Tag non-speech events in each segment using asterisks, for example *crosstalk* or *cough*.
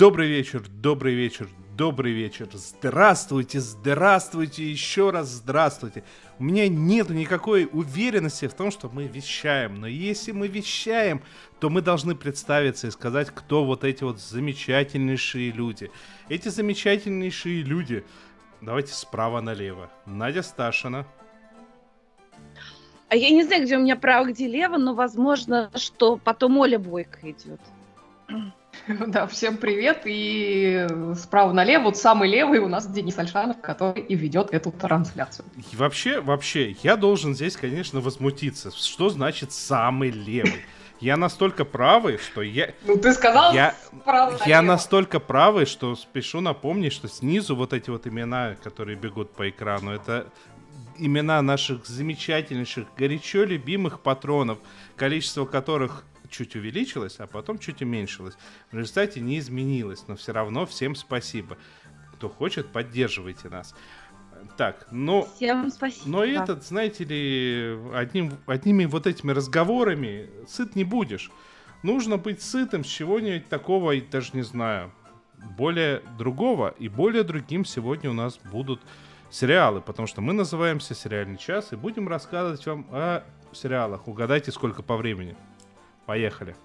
Добрый вечер, добрый вечер, добрый вечер. Здравствуйте, здравствуйте, еще раз здравствуйте. У меня нет никакой уверенности в том, что мы вещаем. Но если мы вещаем, то мы должны представиться и сказать, кто вот эти вот замечательнейшие люди. Эти замечательнейшие люди. Давайте справа налево. Надя Сташина. А я не знаю, где у меня право, где лево, но возможно, что потом Оля Бойко идет. *laughs* Да, всем привет. И справа налево, вот самый левый у нас Денис Альшанов, который и ведет эту трансляцию. И вообще, вообще, я должен здесь, конечно, возмутиться. Что значит самый левый? Я настолько правый, что я... Ну, ты сказал я, я настолько правый, что спешу напомнить, что снизу вот эти вот имена, которые бегут по экрану, это имена наших замечательнейших, горячо любимых патронов, количество которых чуть увеличилось, а потом чуть уменьшилось. В результате не изменилось, но все равно всем спасибо. Кто хочет, поддерживайте нас. Так, но... Всем спасибо. Но этот, знаете ли, одним, одними вот этими разговорами сыт не будешь. Нужно быть сытым с чего-нибудь такого, и даже не знаю, более другого. И более другим сегодня у нас будут сериалы, потому что мы называемся «Сериальный час» и будем рассказывать вам о сериалах. Угадайте, сколько по времени. Поехали.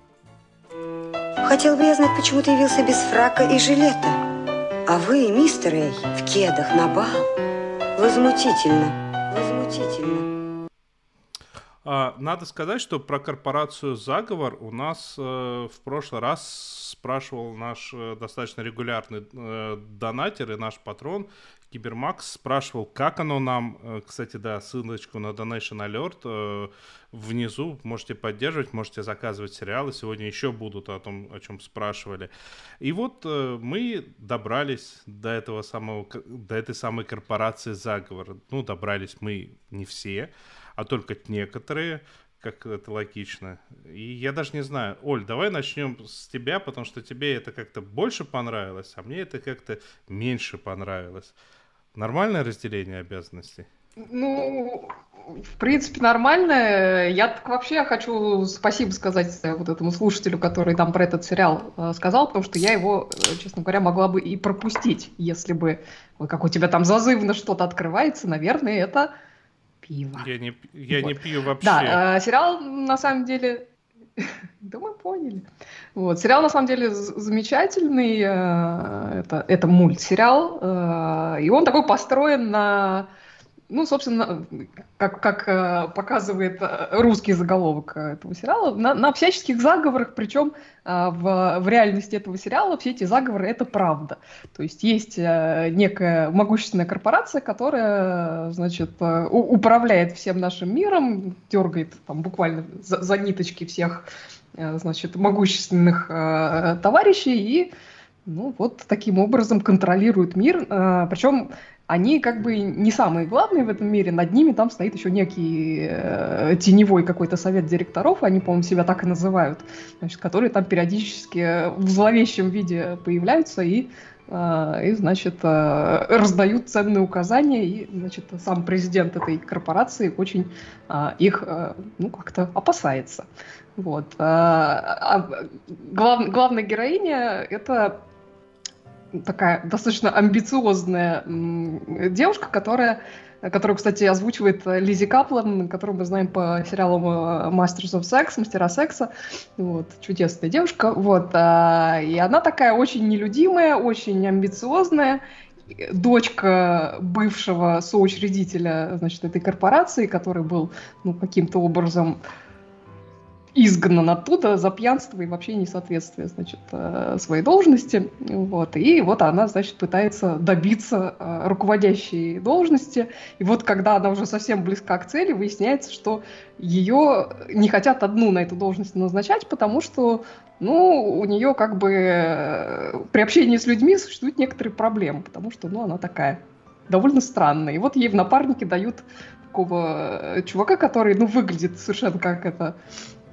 Хотел бы я знать, почему ты явился без фрака и жилета. А вы, мистер Эй, в кедах на бал. Возмутительно. Возмутительно. А, надо сказать, что про корпорацию «Заговор» у нас э, в прошлый раз спрашивал наш э, достаточно регулярный э, донатер и наш патрон Кибермакс спрашивал, как оно нам, кстати, да, ссылочку на Donation Alert внизу, можете поддерживать, можете заказывать сериалы, сегодня еще будут о том, о чем спрашивали. И вот мы добрались до этого самого, до этой самой корпорации заговора. Ну, добрались мы не все, а только некоторые как это логично. И я даже не знаю. Оль, давай начнем с тебя, потому что тебе это как-то больше понравилось, а мне это как-то меньше понравилось. Нормальное разделение обязанностей? Ну, в принципе, нормально. Я так вообще хочу спасибо сказать вот этому слушателю, который там про этот сериал э, сказал, потому что я его, э, честно говоря, могла бы и пропустить, если бы, как у тебя там зазывно что-то открывается, наверное, это пиво. Я не, я вот. не пью вообще. Да, э, сериал на самом деле *laughs* Да мы поняли. Вот. Сериал на самом деле замечательный. Э, это, это мультсериал. Э, и он такой построен на ну, собственно, как, как э, показывает э, русский заголовок этого сериала, на, на всяческих заговорах, причем э, в, в реальности этого сериала все эти заговоры это правда. То есть есть э, некая могущественная корпорация, которая, значит, э, управляет всем нашим миром, дергает там буквально за, за ниточки всех, э, значит, могущественных э, товарищей и ну, вот таким образом контролирует мир. Э, причем они как бы не самые главные в этом мире, над ними там стоит еще некий э, теневой какой-то совет директоров, они, по-моему, себя так и называют, значит, которые там периодически в зловещем виде появляются и, э, и значит, э, раздают ценные указания, и, значит, сам президент этой корпорации очень э, их, э, ну, как-то опасается. Вот. А, а глав, главная героиня — это такая достаточно амбициозная девушка, которая которую, кстати, озвучивает Лизи Каплан, которую мы знаем по сериалам э, Masters of Sex, Мастера секса. Вот, чудесная девушка. Вот, а, и она такая очень нелюдимая, очень амбициозная, дочка бывшего соучредителя, значит, этой корпорации, который был, ну, каким-то образом изгнан оттуда за пьянство и вообще несоответствие, значит, э, своей должности. Вот. И вот она, значит, пытается добиться э, руководящей должности. И вот когда она уже совсем близка к цели, выясняется, что ее не хотят одну на эту должность назначать, потому что ну, у нее как бы э, при общении с людьми существуют некоторые проблемы, потому что, ну, она такая довольно странная. И вот ей в напарнике дают такого чувака, который, ну, выглядит совершенно как это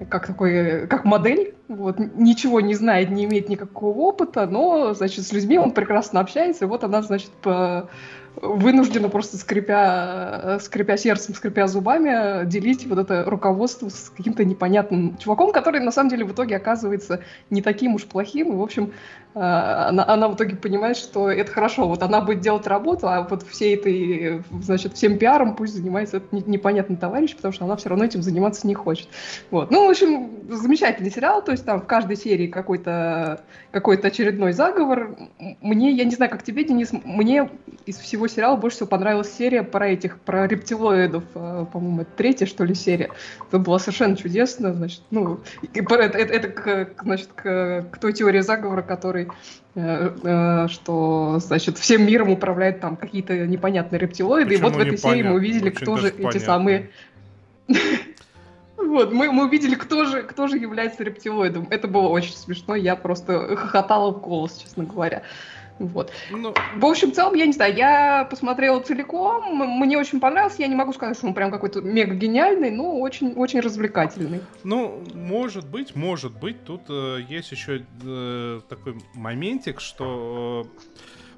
как такой, как модель, вот, ничего не знает, не имеет никакого опыта, но, значит, с людьми он прекрасно общается, и вот она, значит, по вынуждена просто скрипя, скрипя сердцем, скрипя зубами, делить вот это руководство с каким-то непонятным чуваком, который на самом деле в итоге оказывается не таким уж плохим. И, в общем, э, она, она в итоге понимает, что это хорошо. Вот она будет делать работу, а вот всей этой, значит, всем пиаром пусть занимается этот непонятный товарищ, потому что она все равно этим заниматься не хочет. Вот. Ну, в общем, замечательный сериал, то есть там в каждой серии какой-то какой очередной заговор. Мне, я не знаю, как тебе, Денис, мне из всего всего сериала больше всего понравилась серия про этих, про рептилоидов, э, по-моему, третья, что ли, серия. Это была совершенно чудесно, значит, ну, это, это, это к, значит, к, к той теории заговора, который э, э, что, значит, всем миром управляют там какие-то непонятные рептилоиды. Почему и вот в этой серии мы увидели, кто же понятно. эти самые... *laughs* Вот, мы, мы увидели, кто же, кто же является рептилоидом. Это было очень смешно, я просто хохотала в голос, честно говоря. Вот. Ну... В общем, в целом, я не знаю, я посмотрела целиком, мне очень понравился, я не могу сказать, что он прям какой-то мега гениальный, но очень, очень развлекательный. Ну, может быть, может быть, тут э, есть еще э, такой моментик, что э,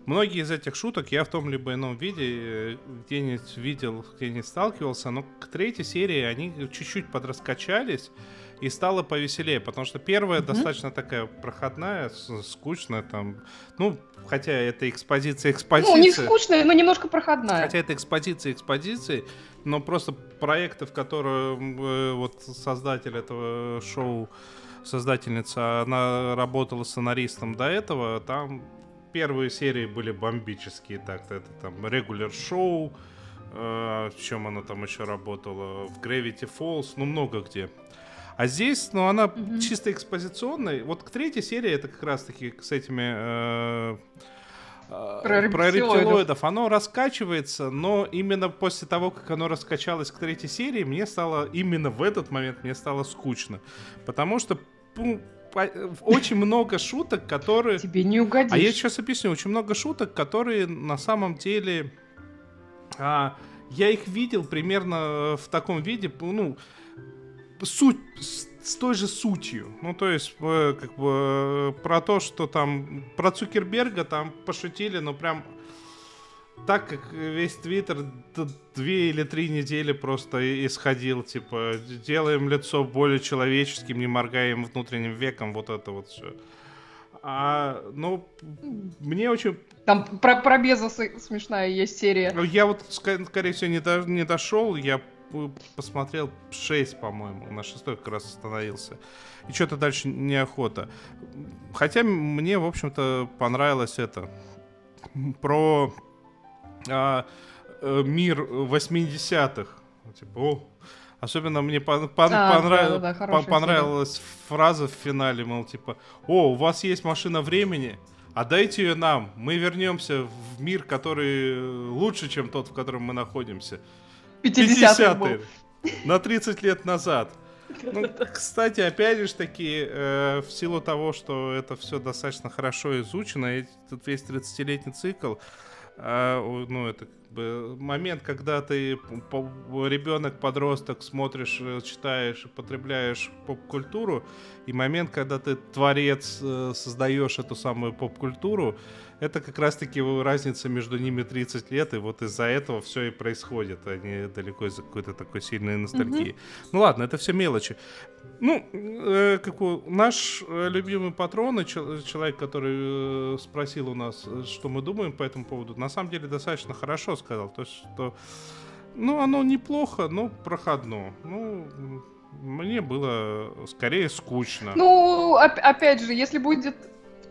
многие из этих шуток я в том либо ином виде э, где-нибудь видел, где-нибудь сталкивался, но к третьей серии они чуть-чуть подраскачались, и стало повеселее, потому что первая mm-hmm. достаточно такая проходная, скучная там, ну, хотя это экспозиция экспозиция. Ну, не скучная, но немножко проходная. Хотя это экспозиция экспозиции, но просто проекты, в которые э, вот создатель этого шоу, создательница, она работала сценаристом до этого, там первые серии были бомбические, так-то это там регуляр шоу, э, в чем она там еще работала, в Gravity Falls, ну много где. А здесь, ну, она mm-hmm. чисто экспозиционная. Вот к третьей серии это как раз-таки с этими... Э, э про, про рептилоидов. Оно раскачивается, но именно после того, как оно раскачалось к третьей серии, мне стало, именно в этот момент мне стало скучно. Потому что ну, очень много шуток, которые... Тебе не угодишь. А я сейчас объясню. Очень много шуток, которые на самом деле... А, я их видел примерно в таком виде, ну, суть с той же сутью. Ну, то есть, э, как бы, э, про то, что там, про Цукерберга там пошутили, но прям так, как весь Твиттер две или три недели просто исходил, типа, делаем лицо более человеческим, не моргаем внутренним веком, вот это вот все. А, ну, мне очень... Там про, про Безоса смешная есть серия. Я вот, скорее всего, не, до, не дошел, я посмотрел 6, по-моему, на шестой как раз остановился. И что-то дальше неохота. Хотя мне, в общем-то, понравилось это. Про а, э, мир 80-х. Типа, о, Особенно мне по- по- а, понрав... да, да, да, понравилась серия. фраза в финале, мол, типа, о, у вас есть машина времени, отдайте ее нам, мы вернемся в мир, который лучше, чем тот, в котором мы находимся. 50-е. На 30 лет назад. Ну, кстати, опять же таки, э, в силу того, что это все достаточно хорошо изучено, и тут весь 30-летний цикл, э, ну, это бы момент, когда ты ребенок, подросток, смотришь, э, читаешь, потребляешь поп-культуру, и момент, когда ты творец, э, создаешь эту самую поп-культуру, это как раз-таки разница между ними 30 лет, и вот из-за этого все и происходит, а не далеко из-за какой-то такой сильной ностальгии. Mm-hmm. Ну ладно, это все мелочи. Ну, э, как у, наш э, любимый патрон, человек, который э, спросил у нас, что мы думаем по этому поводу, на самом деле достаточно хорошо сказал. То что, ну, оно неплохо, но проходно. Ну, мне было скорее скучно. Ну, опять же, если будет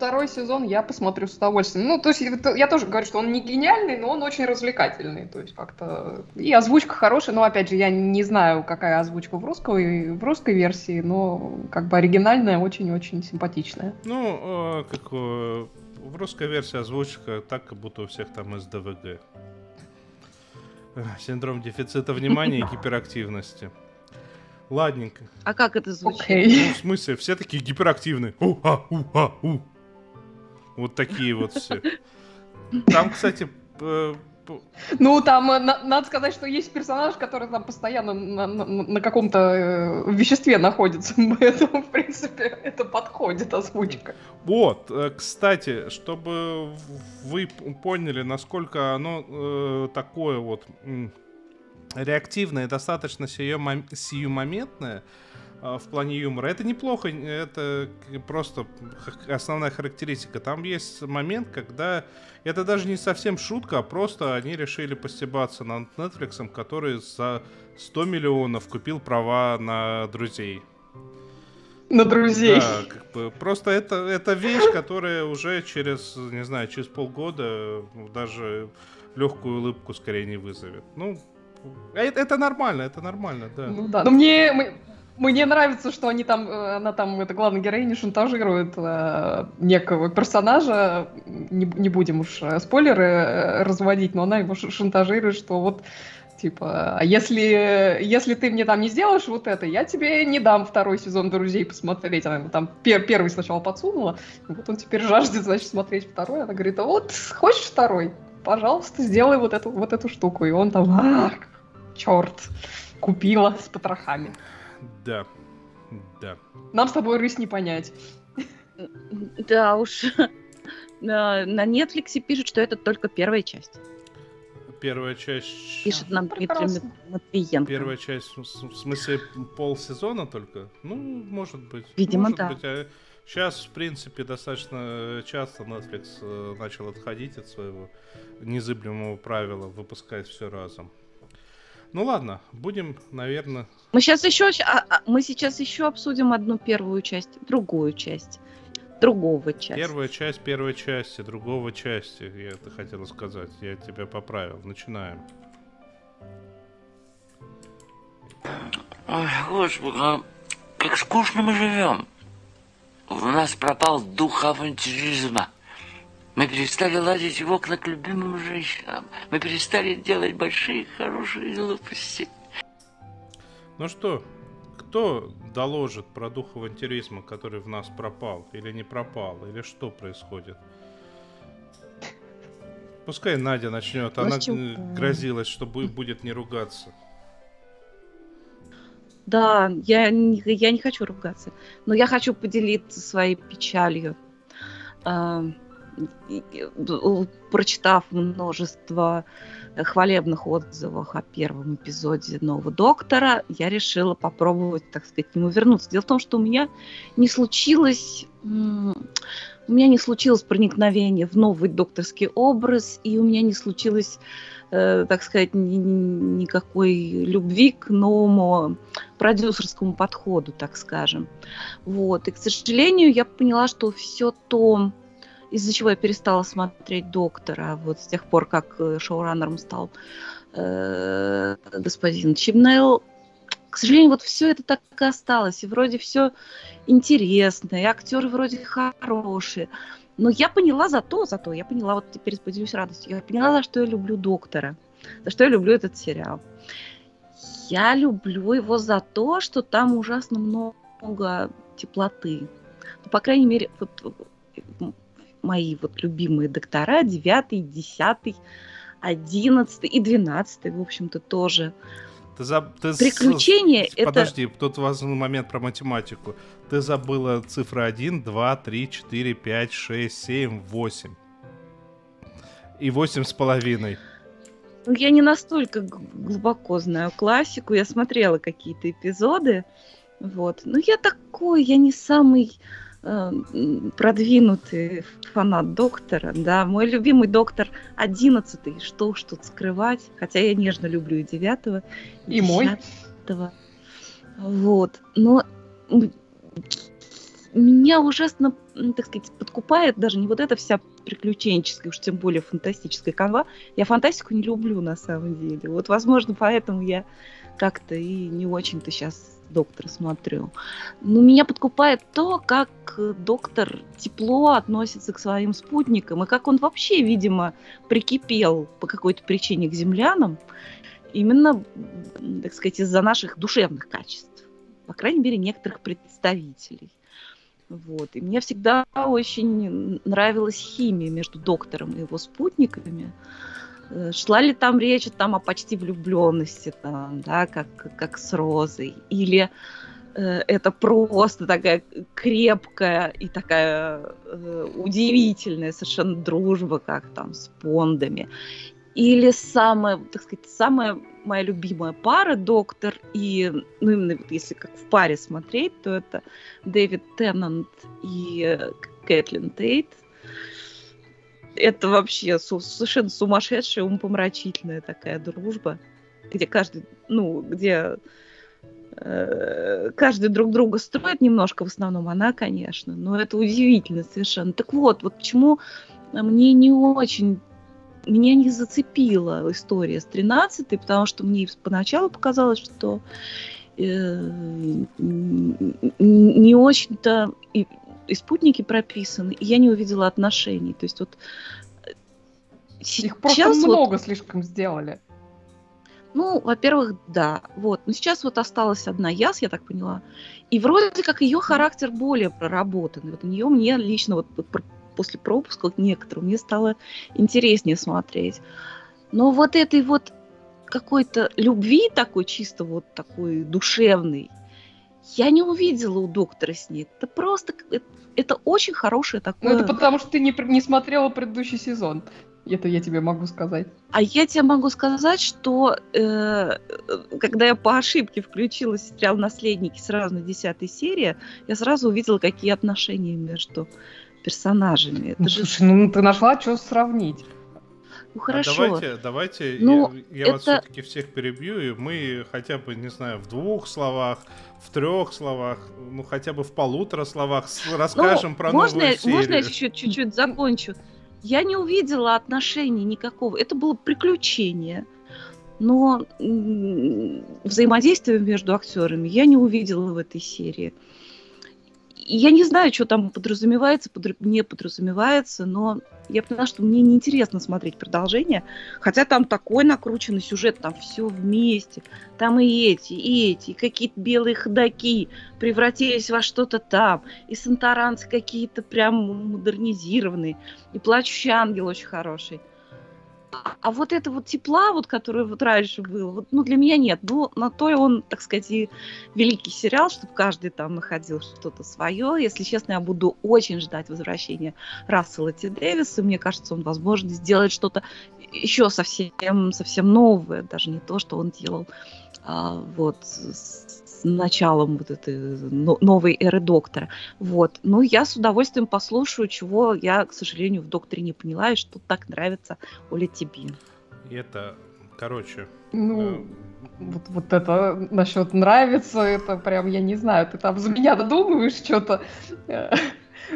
второй сезон я посмотрю с удовольствием. Ну, то есть я тоже говорю, что он не гениальный, но он очень развлекательный. То есть как-то... И озвучка хорошая, но опять же, я не знаю, какая озвучка в русской, в русской версии, но как бы оригинальная, очень-очень симпатичная. Ну, э, как э, в русской версии озвучка так, как будто у всех там из ДВГ. Синдром дефицита внимания и гиперактивности. Ладненько. А как это звучит? Okay. Ну, в смысле, все такие гиперактивные. У-а, у-а, у. Вот такие вот все. Там, кстати, Ну, там, э, на, надо сказать, что есть персонаж, который там постоянно на, на, на каком-то э, веществе находится, *laughs* поэтому, в принципе, это подходит озвучка. Вот, э, кстати, чтобы вы поняли, насколько оно э, такое вот э, реактивное, достаточно сиюмоментное, в плане юмора. Это неплохо, это просто основная характеристика. Там есть момент, когда это даже не совсем шутка, а просто они решили постебаться над Netflix, который за 100 миллионов купил права на друзей. На друзей. Да, как бы, просто это, это вещь, которая уже через, не знаю, через полгода даже легкую улыбку скорее не вызовет. Ну, это, это нормально, это нормально, да. Ну да, но мне, мне нравится, что они там, э, она там, это главная героиня, шантажирует э, некого персонажа, не, не будем уж э, спойлеры э, разводить, но она его шантажирует, что вот, типа, а если, если ты мне там не сделаешь вот это, я тебе не дам второй сезон «Друзей» посмотреть. Она ему там пер, первый сначала подсунула, вот он теперь жаждет, значит, смотреть второй. Она говорит, а вот, хочешь второй? Пожалуйста, сделай вот эту, вот эту штуку. И он там, а, черт, купила с потрохами. Да, да. Нам с тобой рысь не понять. Да уж. *laughs* На Netflix пишут, что это только первая часть. Первая часть... Пишет нам Дмитрий Матвиенко. Первая часть, в смысле, полсезона только? Ну, может быть. Видимо, может да. Быть. А сейчас, в принципе, достаточно часто Netflix э, начал отходить от своего незыблемого правила выпускать все разом. Ну ладно, будем, наверное. Мы сейчас еще, а, а, мы сейчас еще обсудим одну первую часть, другую часть другого части. Первая часть первой части, другого части, я это хотела сказать. Я тебя поправил. Начинаем. Ой, господи, а как скучно мы живем. У нас пропал дух авантюризма. Мы перестали лазить в окна к любимым женщинам. Мы перестали делать большие хорошие глупости. Ну что, кто доложит про дух авантюризма, который в нас пропал? Или не пропал? Или что происходит? Пускай Надя начнет. Она грозилась, что будет не ругаться. Да, я не, я не хочу ругаться. Но я хочу поделиться своей печалью прочитав множество хвалебных отзывов о первом эпизоде «Нового доктора», я решила попробовать, так сказать, к нему вернуться. Дело в том, что у меня не случилось... У меня не случилось проникновение в новый докторский образ, и у меня не случилось, э, так сказать, ни, никакой любви к новому продюсерскому подходу, так скажем. Вот. И, к сожалению, я поняла, что все то, из-за чего я перестала смотреть доктора вот с тех пор, как э, шоураннером стал э, господин Чимнейл. К сожалению, вот все это так и осталось. И вроде все интересно, и актеры вроде хорошие. Но я поняла зато, зато, я поняла, вот теперь поделюсь радостью, я поняла, за что я люблю доктора, за что я люблю этот сериал. Я люблю его за то, что там ужасно много теплоты. Ну, по крайней мере, вот, мои вот любимые доктора, 9, 10, 11 и 12, в общем-то, тоже. Ты за... ты Приключения с... это... Подожди, тут важный момент про математику. Ты забыла цифры 1, 2, 3, 4, 5, 6, 7, 8. И 8 с половиной. Ну, я не настолько глубоко знаю классику. Я смотрела какие-то эпизоды. Вот. Но я такой, я не самый продвинутый фанат доктора, да, мой любимый доктор одиннадцатый, что уж тут скрывать, хотя я нежно люблю и девятого, и, и мой. Вот, но меня ужасно, так сказать, подкупает даже не вот эта вся приключенческая, уж тем более фантастическая канва. Я фантастику не люблю на самом деле. Вот, возможно, поэтому я как-то и не очень-то сейчас доктора смотрю. Но меня подкупает то, как доктор тепло относится к своим спутникам, и как он вообще, видимо, прикипел по какой-то причине к землянам, именно, так сказать, из-за наших душевных качеств. По крайней мере, некоторых представителей. Вот. И мне всегда очень нравилась химия между доктором и его спутниками. Э, шла ли там речь там о почти влюбленности, там, да, как, как с Розой, или э, это просто такая крепкая и такая э, удивительная совершенно дружба, как там с Пондами, или самая, так сказать, самая моя любимая пара, доктор и, ну, именно вот если как в паре смотреть, то это Дэвид Теннант и э, Кэтлин Тейт. Это вообще совершенно сумасшедшая, умопомрачительная такая дружба, где каждый, ну, где э, каждый друг друга строит немножко, в основном она, конечно, но это удивительно совершенно. Так вот, вот почему мне не очень меня не зацепила история с 13 потому что мне поначалу показалось, что э, не очень-то и, спутники прописаны, и я не увидела отношений. То есть вот сейчас Их просто вот, много слишком сделали. Ну, во-первых, да. Вот. Но сейчас вот осталась одна Яс, я так поняла. И вроде как ее характер более проработанный. Вот у нее мне лично вот после пропуска некоторым мне стало интереснее смотреть. Но вот этой вот какой-то любви такой чисто вот такой душевной я не увидела у доктора с ней. Это просто это, это очень хорошее такое. Ну это потому что ты не, не смотрела предыдущий сезон. Это я тебе могу сказать. А я тебе могу сказать, что э, когда я по ошибке включила сериал «Наследники» сразу на десятой серии, я сразу увидела, какие отношения между персонажами. Это ну, же... Слушай, ну ты нашла что сравнить. Ну хорошо. А давайте, давайте ну, я, я это... вас все-таки всех перебью, и мы хотя бы, не знаю, в двух словах, в трех словах, ну хотя бы в полутора словах расскажем ну, про можно новую серию. Можно я еще чуть-чуть закончу? Я не увидела отношений никакого. Это было приключение. Но взаимодействие между актерами я не увидела в этой серии я не знаю, что там подразумевается, подр... не подразумевается, но я поняла, что мне неинтересно смотреть продолжение, хотя там такой накрученный сюжет, там все вместе, там и эти, и эти, и какие-то белые ходаки превратились во что-то там, и сантаранцы какие-то прям модернизированные, и плачущий ангел очень хороший. А вот это вот тепла, вот, которое вот раньше было, вот, ну, для меня нет. Ну, на то и он, так сказать, и великий сериал, чтобы каждый там находил что-то свое. Если честно, я буду очень ждать возвращения Рассела Т. Дэвиса. Мне кажется, он, возможно, сделает что-то еще совсем, совсем новое, даже не то, что он делал а, вот с началом вот этой новой эры доктора. Вот. Ну, я с удовольствием послушаю, чего я, к сожалению, в докторе не поняла, и что так нравится Оле Тибин. Это, короче... Ну, э... вот, вот это насчет нравится, это прям, я не знаю, ты там за меня додумываешь что-то.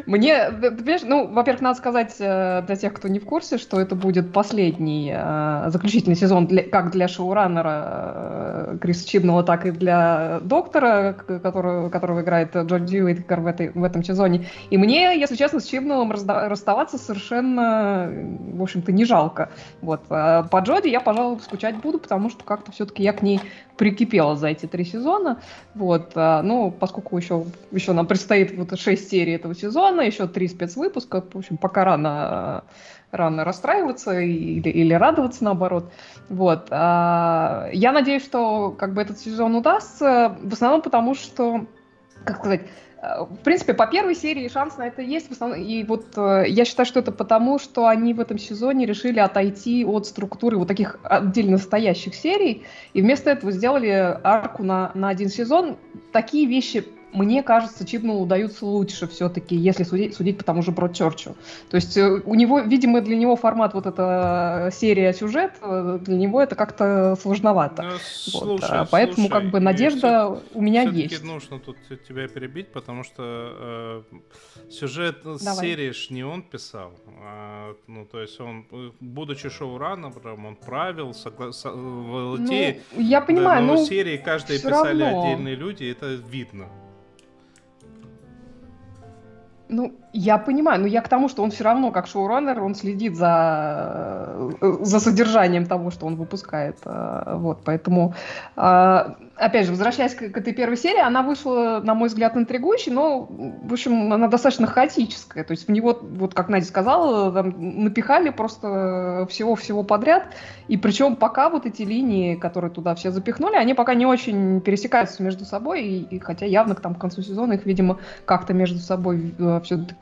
Мне, понимаешь, ну, во-первых, надо сказать э, для тех, кто не в курсе, что это будет последний э, заключительный сезон для, как для шоураннера э, Криса Чибнала, так и для доктора, который, которого играет Джон Дьюитер в, в этом сезоне. И мне, если честно, с Чибналом расставаться совершенно, в общем-то, не жалко. Вот. А по Джоди я, пожалуй, скучать буду, потому что как-то все-таки я к ней прикипела за эти три сезона. Вот. А, ну, поскольку еще, еще нам предстоит вот шесть серий этого сезона, еще три спецвыпуска, в общем, пока рано рано расстраиваться или, или радоваться наоборот. Вот. А, я надеюсь, что как бы этот сезон удастся, в основном потому, что, как сказать, в принципе, по первой серии шанс на это есть. В основном, и вот э, я считаю, что это потому, что они в этом сезоне решили отойти от структуры вот таких отдельно стоящих серий, и вместо этого сделали арку на, на один сезон. Такие вещи мне кажется, Чибнулу удаются лучше все-таки, если судить, судить по тому же Бродчерчу. То есть э, у него, видимо, для него формат вот эта серия сюжет, э, для него это как-то сложновато. Ну, вот. слушай, а поэтому слушай, как бы надежда все, у меня есть. нужно тут тебя перебить, потому что э, сюжет Давай. серии ж не он писал. А, ну, то есть он, будучи шоураннером, он правил, согла... со... ну, Я понимаю, да, но ну, серии каждые писали равно. отдельные люди, это видно. Ну, Я понимаю, но я к тому, что он все равно, как шоураннер, он следит за, за содержанием того, что он выпускает. Э, вот, поэтому, э, опять же, возвращаясь к, к этой первой серии, она вышла, на мой взгляд, интригующей, но, в общем, она достаточно хаотическая. То есть в него, вот как Надя сказала, там напихали просто всего-всего подряд. И причем пока вот эти линии, которые туда все запихнули, они пока не очень пересекаются между собой. И, и хотя явно к, там, к концу сезона их, видимо, как-то между собой э, все-таки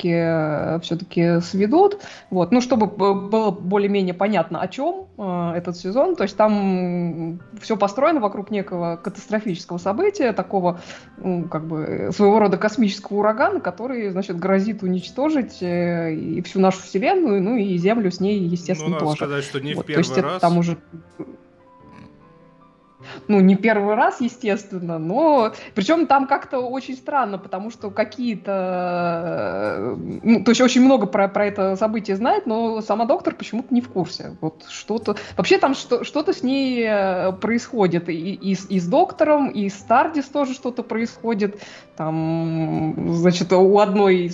все-таки все-таки сведут, вот, ну, чтобы было более-менее понятно, о чем э, этот сезон, то есть там все построено вокруг некого катастрофического события, такого, ну, как бы, своего рода космического урагана, который, значит, грозит уничтожить э, и всю нашу Вселенную, ну, и Землю с ней, естественно, ну, надо тоже. сказать, что не вот, в первый то есть раз... Это там уже ну, не первый раз, естественно, но причем там как-то очень странно, потому что какие-то, ну, то есть очень много про, про это событие знает, но сама доктор почему-то не в курсе. Вот что-то, вообще там что, что-то с ней э, происходит, и, и, и с доктором, и с Тардис тоже что-то происходит, там, значит, у одной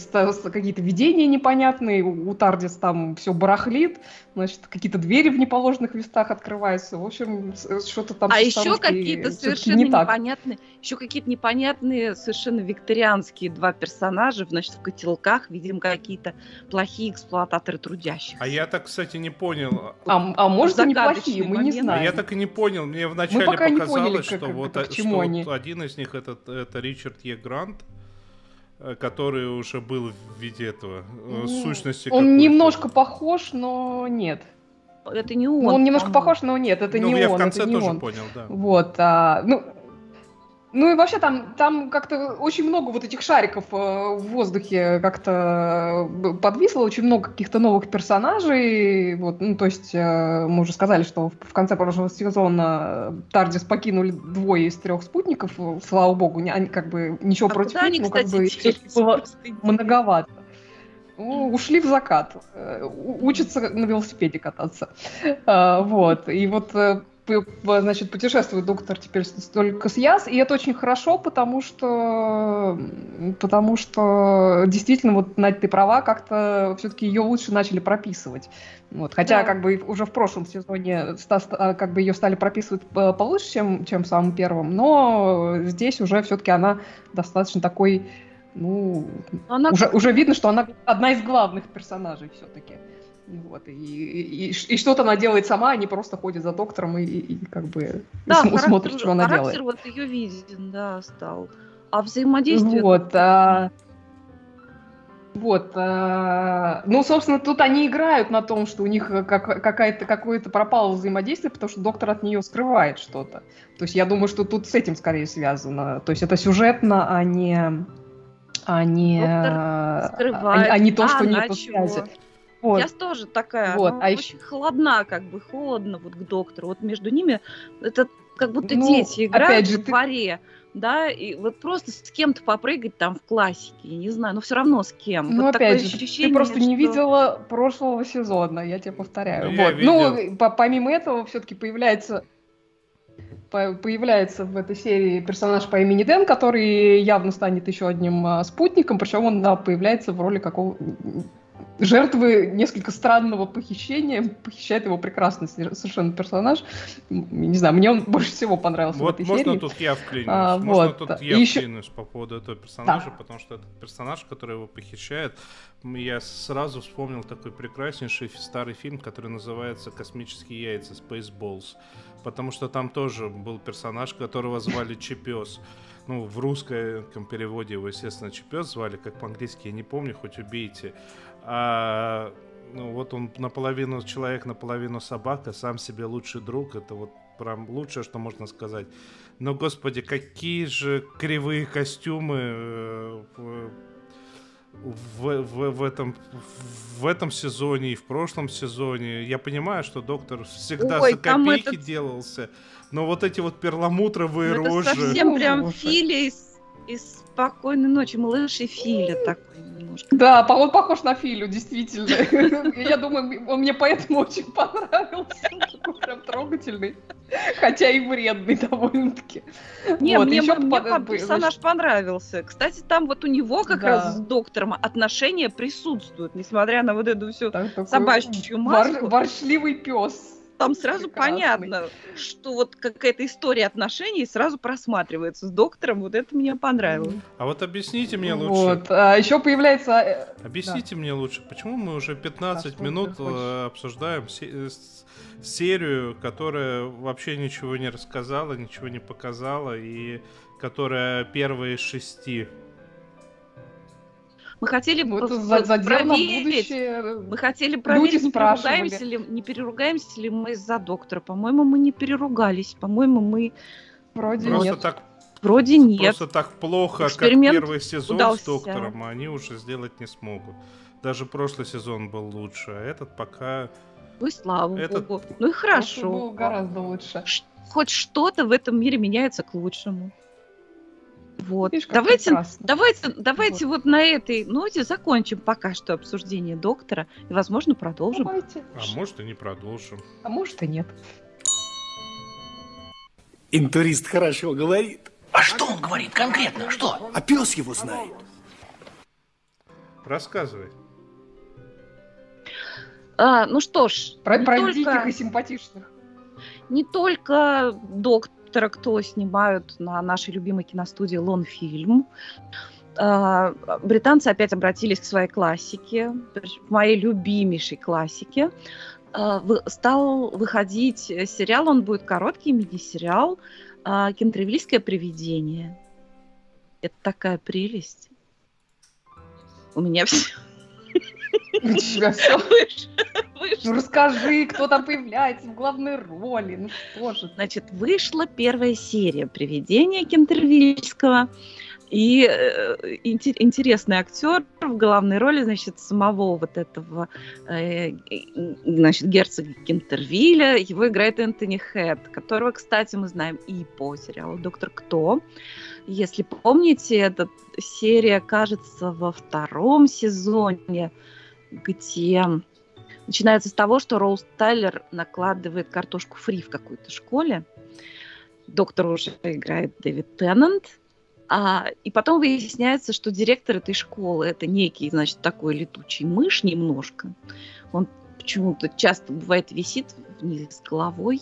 какие-то видения непонятные, у Тардис там все барахлит, значит, какие-то двери в неположенных местах открываются, в общем, что-то там... А еще какие-то совершенно не непонятные, еще какие-то непонятные, совершенно викторианские два персонажа, значит, в котелках, видим, какие-то плохие эксплуататоры трудящихся. А я так, кстати, не понял. А, а может, и неплохие, мы не знаем. А я так и не понял, мне вначале показалось, поняли, что как, вот как, что они. один из них это, это Ричард Е. Грант, э, который уже был в виде этого ну, сущности. Он немножко похож, но нет. Это не он. Ну, он немножко похож, но нет, это ну, не я он. в конце это не тоже он. понял, да. Вот, а, ну, ну и вообще там, там как-то очень много вот этих шариков э, в воздухе как-то э, подвисло, очень много каких-то новых персонажей. Вот, ну, то есть э, мы уже сказали, что в, в конце прошлого сезона Тардис покинули двое из трех спутников, слава богу, не, они как бы ничего а против них, они, но кстати, как бы было многовато. Ушли в закат, э, учатся на велосипеде кататься. А, вот. И вот э, значит, путешествует доктор теперь только с Яс, и это очень хорошо, потому что, потому что действительно, вот, Надь, ты права, как-то все-таки ее лучше начали прописывать. Вот, хотя, да. как бы, уже в прошлом сезоне а, как бы ее стали прописывать э, получше, чем, чем в самом первом, но здесь уже все-таки она достаточно такой ну, она... уже, уже видно, что она одна из главных персонажей все-таки. Вот, и, и, и, что-то она делает сама, а не просто ходит за доктором и, и, и как бы да, см- *laughs* смотрит, что она характер делает. вот ее виден, да, стал. А взаимодействие... Вот, а... Вот, а... ну, собственно, тут они играют на том, что у них как, какая-то, какое-то пропало взаимодействие, потому что доктор от нее скрывает что-то. То есть я думаю, что тут с этим скорее связано. То есть это сюжетно, а не а не, а, а, не то, а, что нет связи. Вот. Я тоже такая, вот. а очень еще... холодна, как бы холодно вот к доктору. Вот между ними это как будто ну, дети играют же, в дворе. Ты... Да, и вот просто с кем-то попрыгать там в классике, я не знаю, но все равно с кем. Ну, вот опять же, ощущение, ты просто что... не видела прошлого сезона, я тебе повторяю. Ну, вот. ну по помимо этого, все-таки появляется появляется в этой серии персонаж по имени Дэн, который явно станет еще одним а, спутником, причем он да, появляется в роли какого жертвы несколько странного похищения. Похищает его прекрасный совершенно персонаж. Не знаю, мне он больше всего понравился вот в этой можно серии. тут я вклинюсь. А, можно вот. тут я еще... вклинюсь по поводу этого персонажа, да. потому что этот персонаж, который его похищает, я сразу вспомнил такой прекраснейший старый фильм, который называется «Космические яйца» Spaceballs потому что там тоже был персонаж, которого звали Чепес. Ну, в русском переводе его, естественно, Чепес звали, как по-английски, я не помню, хоть убейте. А, ну, вот он наполовину человек, наполовину собака, сам себе лучший друг, это вот прям лучшее, что можно сказать. Но, господи, какие же кривые костюмы э, в, в, в, этом, в этом сезоне и в прошлом сезоне. Я понимаю, что доктор всегда Ой, за копейки этот... делался, но вот эти вот перламутровые ну, рожи... Это совсем прям Филя из, из «Спокойной ночи», малыш и Филя такой немножко. Да, он похож на Филю, действительно. *laughs* Я думаю, он мне поэтому очень понравился. Такой прям трогательный. Хотя и вредный довольно-таки. Не, Вот, мне, мне под- персонаж понравился. Кстати, там вот у него как Да. раз с доктором отношения присутствуют, несмотря на вот эту всю... Так, собачью вор- маску. Ворчливый пес. Там сразу Прекрасный. понятно, что вот какая-то история отношений сразу просматривается с доктором. Вот это мне понравилось. А вот объясните мне лучше. Вот. А еще появляется... э, Объясните мне лучше, почему мы уже 15 А минут э, обсуждаем э, серию, которая вообще ничего не рассказала, ничего не показала, и которая первая из шести. Мы хотели за- на проверить, будущее. мы хотели проверить, не переругаемся, ли, не переругаемся ли мы из-за доктора. По-моему, мы не переругались. По-моему, мы Вроде Просто нет. так, вроде нет. просто так плохо, Эксперимент как первый сезон удался. с доктором, они уже сделать не смогут. Даже прошлый сезон был лучше, а этот пока... Ну и слава Этот- богу. Ну и хорошо. был гораздо лучше. Хоть что-то в этом мире меняется к лучшему. Вот. Видишь, давайте, прекрасно. давайте, давайте вот. на этой ноте закончим пока что обсуждение доктора и, возможно, продолжим. Давайте. А может и не продолжим. А может и нет. Интурист хорошо говорит, А что он говорит конкретно? Что? а пес его знает. Рассказывай. А, ну что ж, Про, про только, диких и симпатичных. не только доктора, кто снимают на нашей любимой киностудии Лонфильм. А, британцы опять обратились к своей классике, к моей любимейшей классике. А, стал выходить сериал, он будет короткий, мини-сериал а, «Кентервильское привидение». Это такая прелесть. У меня все У тебя все. Ну расскажи, кто там появляется в главной роли. Ну что же. Значит, вышла первая серия «Привидения» Кентервильского. И э, инте- интересный актер в главной роли, значит, самого вот этого, э, значит, герцога Кентервилля. Его играет Энтони Хэт, которого, кстати, мы знаем и по сериалу «Доктор Кто». Если помните, эта серия, кажется, во втором сезоне, где начинается с того, что Роуз Тайлер накладывает картошку фри в какой-то школе. Доктор уже играет Дэвид Теннант. А, и потом выясняется, что директор этой школы это некий, значит, такой летучий мышь немножко. Он почему-то часто бывает висит вниз головой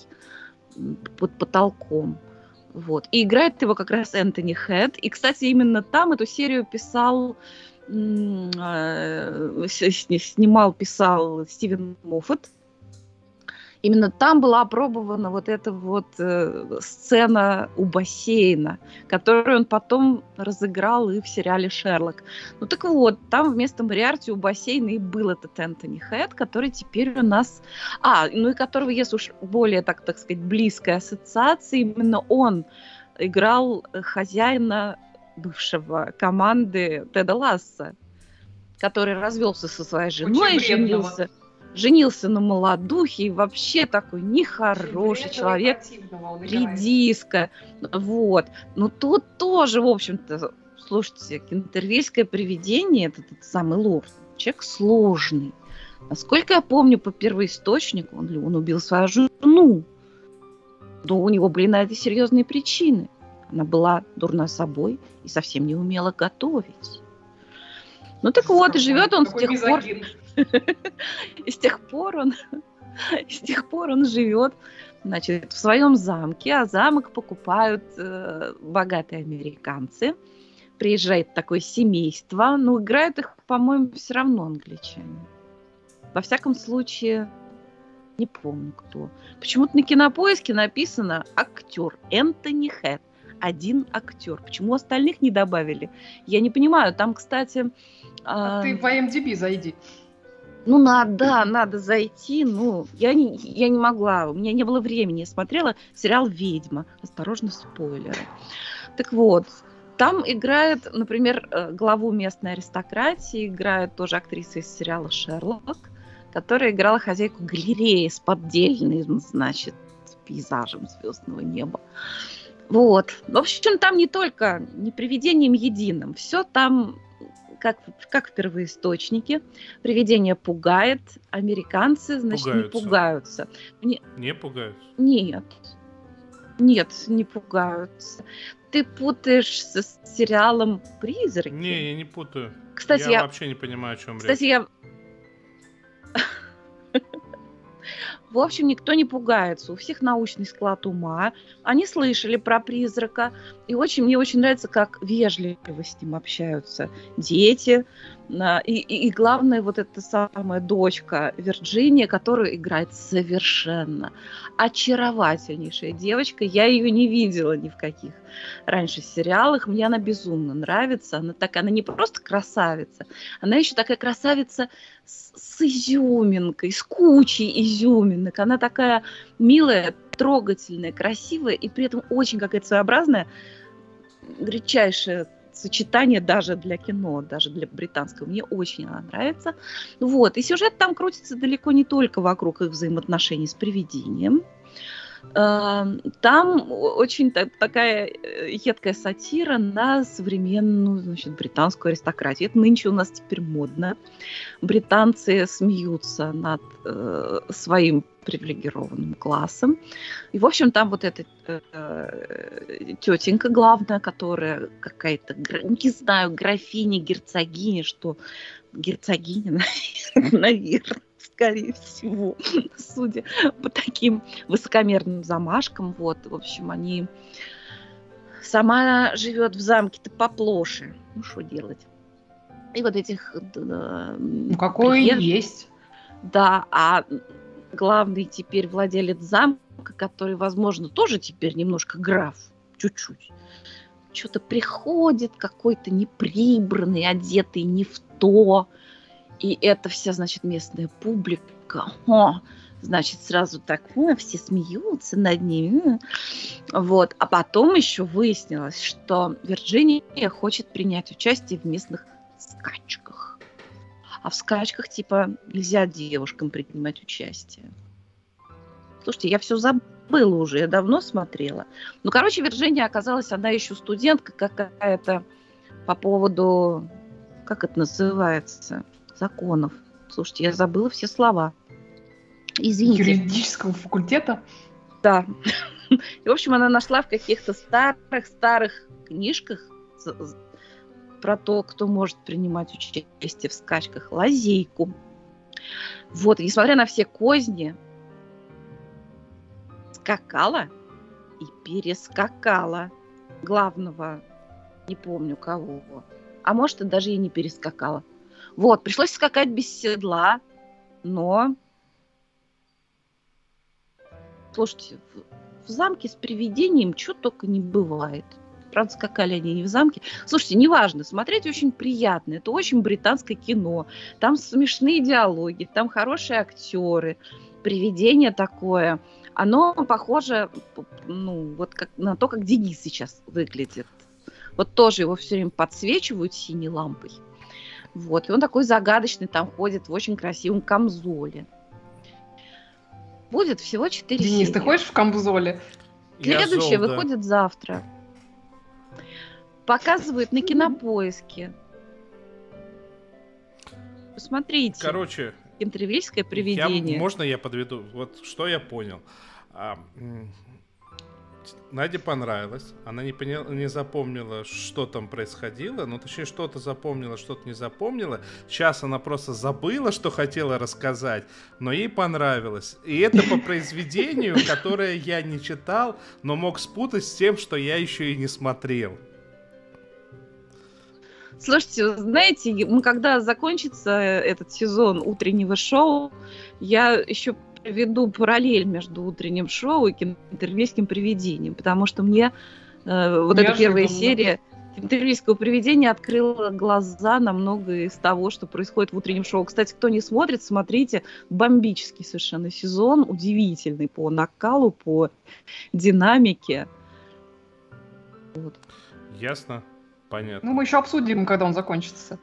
под потолком. Вот. И играет его как раз Энтони Хэт. И, кстати, именно там эту серию писал, снимал, писал Стивен Моффат. Именно там была опробована вот эта вот э, сцена у бассейна, которую он потом разыграл и в сериале «Шерлок». Ну так вот, там вместо Мариарти у бассейна и был этот Энтони Хэт, который теперь у нас... А, ну и которого, если уж более, так, так сказать, близкая ассоциация, именно он играл хозяина бывшего команды Теда Ласса, который развелся со своей женой, вредного. женился, женился на молодухе и вообще такой нехороший и человек, редиска. Вот. Но тут тоже, в общем-то, слушайте, кентервильское привидение, это тот самый лорд, человек сложный. Насколько я помню по первоисточнику, он, он убил свою жену. Но у него были на это серьезные причины. Она была дурна собой и совсем не умела готовить. Ну так вот, и живет он с тех пор, *laughs* и с тех пор он, *laughs* с тех пор он живет, значит, в своем замке, а замок покупают э, богатые американцы. Приезжает такое семейство, но играют их, по-моему, все равно англичане. Во всяком случае, не помню кто. Почему-то на кинопоиске написано актер Энтони Хэт. Один актер. Почему остальных не добавили? Я не понимаю. Там, кстати, А а, ты в IMDb зайди. ну, надо, да, надо зайти. Ну, я не, я не могла, у меня не было времени. Я смотрела сериал «Ведьма». Осторожно, спойлеры. Так вот, там играет, например, э, главу местной аристократии, играет тоже актриса из сериала «Шерлок», которая играла хозяйку галереи с поддельным, значит, пейзажем звездного неба. Вот. В общем, там не только не привидением единым, все там как, как в первоисточнике. Привидение пугает, американцы, значит, не Пугаются. пугаются. Мне- Не пугаются. Нет. Нет, не пугаются. Ты путаешь с, сериалом «Призраки». Не, я не путаю. Кстати, я, я, вообще не понимаю, о чем кстати, речь. я... В общем, никто не пугается. У всех научный склад ума. Они слышали про призрака. И очень, мне очень нравится, как вежливо с ним общаются дети. И, и, и главное, вот эта самая дочка Вирджиния, которая играет совершенно очаровательнейшая девочка. Я ее не видела ни в каких раньше сериалах. Мне она безумно нравится. Она такая, она не просто красавица, она еще такая красавица с, с изюминкой, с кучей изюминок. Она такая милая, трогательная, красивая и при этом очень какая-то своеобразная, редчайшее сочетание даже для кино, даже для британского. Мне очень она нравится. Вот. И сюжет там крутится далеко не только вокруг их взаимоотношений с привидением. Эм, Там очень та- такая э, едкая сатира на современную значит, британскую аристократию. Это нынче у нас теперь модно. Британцы смеются над э, своим привилегированным классом. И, в общем, там вот эта э, тетенька главная, которая какая-то, не знаю, графиня, герцогиня, что герцогиня, *laughs* наверное, скорее всего, *laughs* судя по таким высокомерным замашкам. Вот, в общем, они... Сама живет в замке-то поплоше. Ну, что делать? И вот этих... э, Ну, какой приезж- есть. Да, а главный теперь владелец замка, который, возможно, тоже теперь немножко граф, чуть-чуть. Что-то приходит какой-то неприбранный, одетый не в то. И это вся, значит, местная публика. О, значит, сразу так, «О, все смеются над ним. м». Вот. А потом еще выяснилось, что Вирджиния хочет принять участие в местных скачках. А в скачках, типа, нельзя девушкам принимать участие. Слушайте, я все забыла уже, я давно смотрела. Ну, короче, Вирджиния оказалась, она еще студентка какая-то по поводу, как это называется, законов. Слушайте, я забыла все слова. Извините. Юридического факультета. Да. *laughs* И, в общем, она нашла в каких-то старых-старых книжках про то, кто может принимать участие в скачках, лазейку. Вот, и несмотря на все козни, скакала и перескакала главного, не помню кого. А может, и даже и не перескакала. Вот, пришлось скакать без седла, но Слушайте, в, замке с привидением что только не бывает. Правда, скакали они не в замке. Слушайте, неважно, смотреть очень приятно. Это очень британское кино. Там смешные диалоги, там хорошие актеры. Привидение такое. Оно похоже ну, вот как, на то, как Денис сейчас выглядит. Вот тоже его все время подсвечивают синей лампой. Вот. И он такой загадочный там ходит в очень красивом камзоле. Будет всего 4 Денис, серии. ты ходишь в камбузоле? Я Следующее зол, да. выходит завтра. Показывают на кинопоиске. Посмотрите. Короче, Кентервильское я- привидение. можно я подведу? Вот что я понял. А, Наде понравилось. Она не, поняла, не запомнила, что там происходило. Ну, точнее, что-то запомнила, что-то не запомнила. Сейчас она просто забыла, что хотела рассказать, но ей понравилось. И это по произведению, которое я не читал, но мог спутать с тем, что я еще и не смотрел. Слушайте, знаете, мы когда закончится этот сезон утреннего шоу, я еще проведу параллель между утренним шоу и кентервильским привидением, потому что мне э, вот эта первая Неожиданно. серия кентервильского привидения открыла глаза на многое из того, что происходит в утреннем шоу. Кстати, кто не смотрит, смотрите, бомбический совершенно сезон, удивительный по накалу, по динамике. Вот. Ясно? Понятно. Ну, мы еще обсудим, когда он закончится.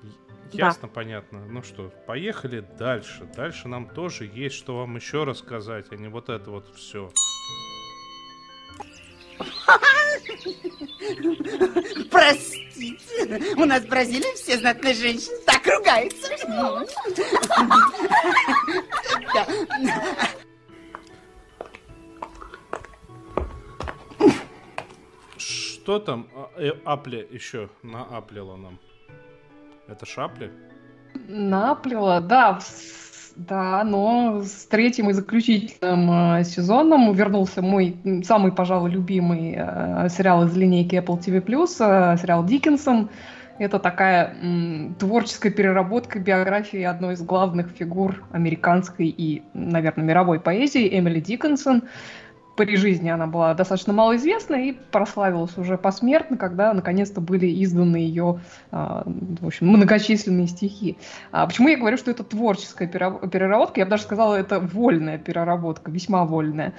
Да. Ясно, понятно. Ну что, поехали дальше. Дальше нам тоже есть что вам еще рассказать, а не вот это вот все. *laughs* Простите, у нас в Бразилии все знатные женщины так ругаются. Что там а, э, Апле еще нааплило нам? Это шапли? Наплела, да, да, но с третьим и заключительным э, сезоном вернулся мой самый, пожалуй, любимый э, сериал из линейки Apple TV+, э, сериал «Диккенсон». Это такая творческая переработка биографии одной из главных фигур американской и, наверное, мировой поэзии Эмили Диккенсон при жизни она была достаточно малоизвестна и прославилась уже посмертно, когда наконец-то были изданы ее, а, в общем, многочисленные стихи. А почему я говорю, что это творческая переработка? Я бы даже сказала, это вольная переработка, весьма вольная.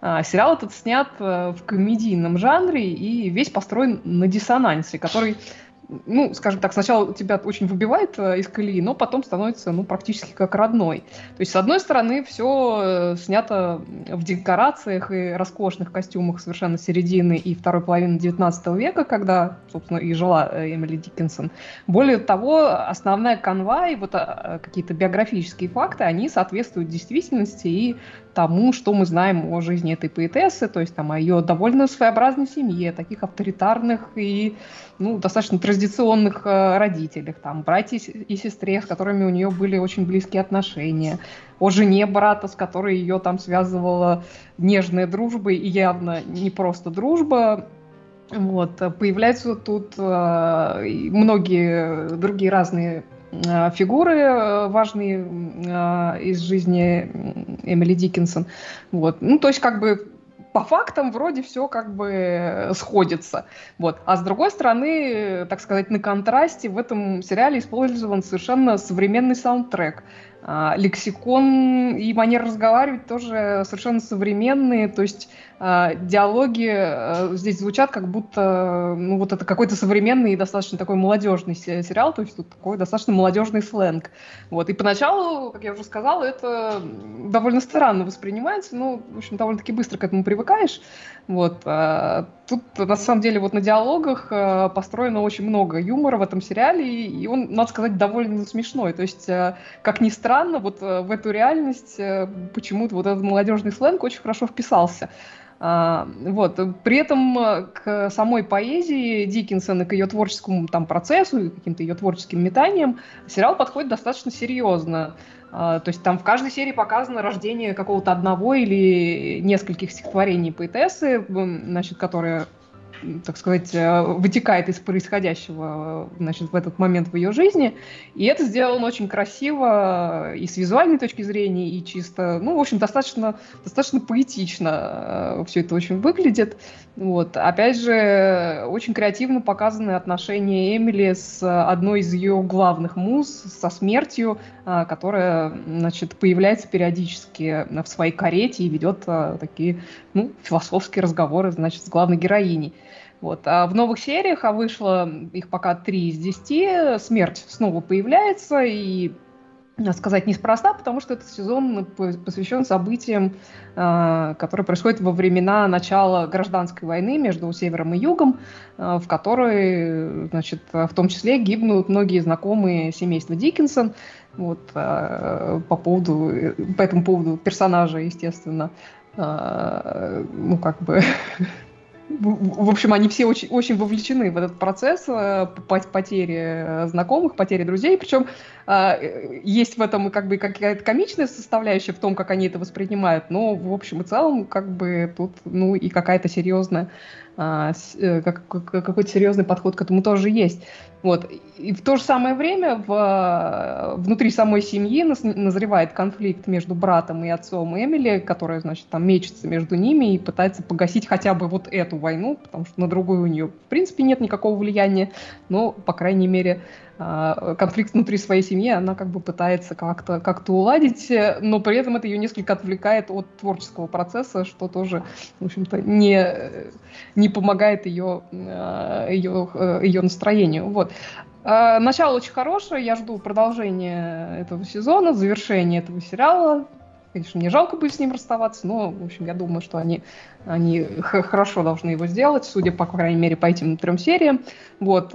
А, сериал этот снят э, в комедийном жанре и весь построен на диссонансе, который ну, скажем так, сначала тебя очень выбивает э, из колеи, но потом становится, ну, практически как родной. То есть, с одной стороны, все э, снято в декорациях и роскошных костюмах совершенно середины и второй половины 19 века, когда, собственно, и жила э, Эмили Диккенсон. Более того, основная канва и вот какие-то биографические факты, они соответствуют действительности и тому, что мы знаем о жизни этой поэтессы, то есть там о ее довольно своеобразной семье, таких авторитарных и ну, достаточно традиционных э, родителях, там, братья и сестре, с которыми у нее были очень близкие отношения, о жене брата, с которой ее там связывала нежная дружба и явно не просто дружба, вот, появляются тут э, многие другие разные Э, фигуры э, важные э, из жизни Эмили Диккенсон. Вот. Ну, то есть, как бы по фактам вроде все как бы сходится. Вот. А с другой стороны, так сказать, на контрасте в этом сериале использован совершенно современный саундтрек. А, лексикон и манера разговаривать тоже совершенно современные, то есть диалоги а, здесь звучат как будто, ну вот это какой-то современный и достаточно такой молодежный сериал, то есть тут такой достаточно молодежный сленг. Вот, и поначалу, как я уже сказала, это довольно странно воспринимается, но, в общем, довольно-таки быстро к этому привыкаешь, вот. А, тут, на самом деле, вот на диалогах а, построено очень много юмора в этом сериале, и он, надо сказать, довольно смешной. То есть, а, как ни странно, вот в эту реальность почему-то вот этот молодежный сленг очень хорошо вписался. Вот. При этом к самой поэзии Диккенсона, к ее творческому там, процессу, каким-то ее творческим метаниям, сериал подходит достаточно серьезно. А, то есть там в каждой серии показано рождение какого-то одного или нескольких стихотворений поэтессы, значит, которые так сказать, э, вытекает из происходящего значит, в этот момент в ее жизни. И это сделано очень красиво и с визуальной точки зрения, и чисто, ну, в общем, достаточно, достаточно поэтично э, все это очень выглядит. Вот. Опять же, очень креативно показаны отношения Эмили с одной из ее главных муз, со смертью, э, которая, значит, появляется периодически в своей карете и ведет такие, ну, философские разговоры, значит, с главной героиней. Вот. А в новых сериях, а вышло их пока 3 из 10, смерть снова появляется, и сказать, неспроста, потому что этот сезон посвящен событиям, а, которые происходят во времена начала гражданской войны между Севером и Югом, а, в которой, значит, в том числе гибнут многие знакомые семейства Диккенсон. Вот, а, по, поводу, по этому поводу персонажа, естественно, ну, как бы *laughs* в общем, они все очень, очень вовлечены в этот процесс э, потери э, знакомых, потери друзей. Причем э, есть в этом как бы какая-то комичная составляющая в том, как они это воспринимают, но в общем и целом как бы тут ну и какая-то серьезная а, э, какой-то серьезный подход к этому тоже есть. Вот. И в то же самое время в, внутри самой семьи назревает конфликт между братом и отцом Эмили, который, значит, там мечется между ними и пытается погасить хотя бы вот эту войну, потому что на другую у нее, в принципе, нет никакого влияния, но, по крайней мере, а, конфликт внутри своей семьи она как бы пытается как-то как уладить, но при этом это ее несколько отвлекает от творческого процесса, что тоже, в общем-то, не, не помогает ее, ее, ее настроению. Вот. А, начало очень хорошее, я жду продолжения этого сезона, завершения этого сериала. Конечно, мне жалко будет с ним расставаться, но, в общем, я думаю, что они, они хорошо должны его сделать, судя, по крайней мере, по этим трем сериям. Вот.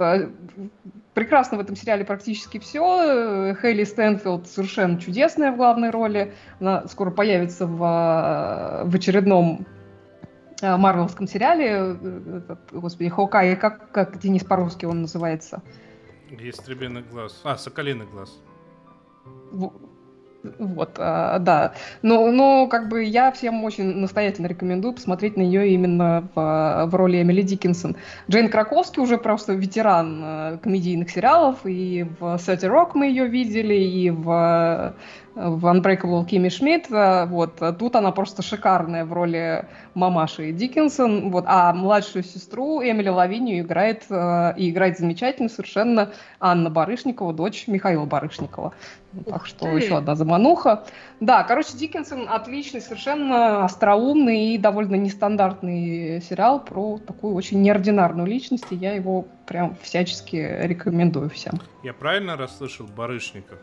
Прекрасно в этом сериале практически все. Хейли Стэнфилд совершенно чудесная в главной роли. Она скоро появится в, в очередном а, марвелском сериале. Этот, господи, Хоукай, как, как Денис по-русски он называется? Ястребиный глаз. А, соколиный глаз. Вот, а, да. Но, но как бы я всем очень настоятельно рекомендую посмотреть на нее именно в, в роли Эмили Диккенсон. Джейн Краковский уже просто ветеран э, комедийных сериалов, и в Thirty Rock мы ее видели, и в в Unbreakable Кимми Шмидт, э, вот, тут она просто шикарная в роли мамаши Диккенсон, вот, а младшую сестру Эмили Лавинию играет, э, и играет замечательно совершенно Анна Барышникова, дочь Михаила Барышникова. Так что ты. еще одна замануха. Да, короче, Диккенсон отличный, совершенно остроумный и довольно нестандартный сериал про такую очень неординарную личность, и я его прям всячески рекомендую всем. Я правильно расслышал Барышников?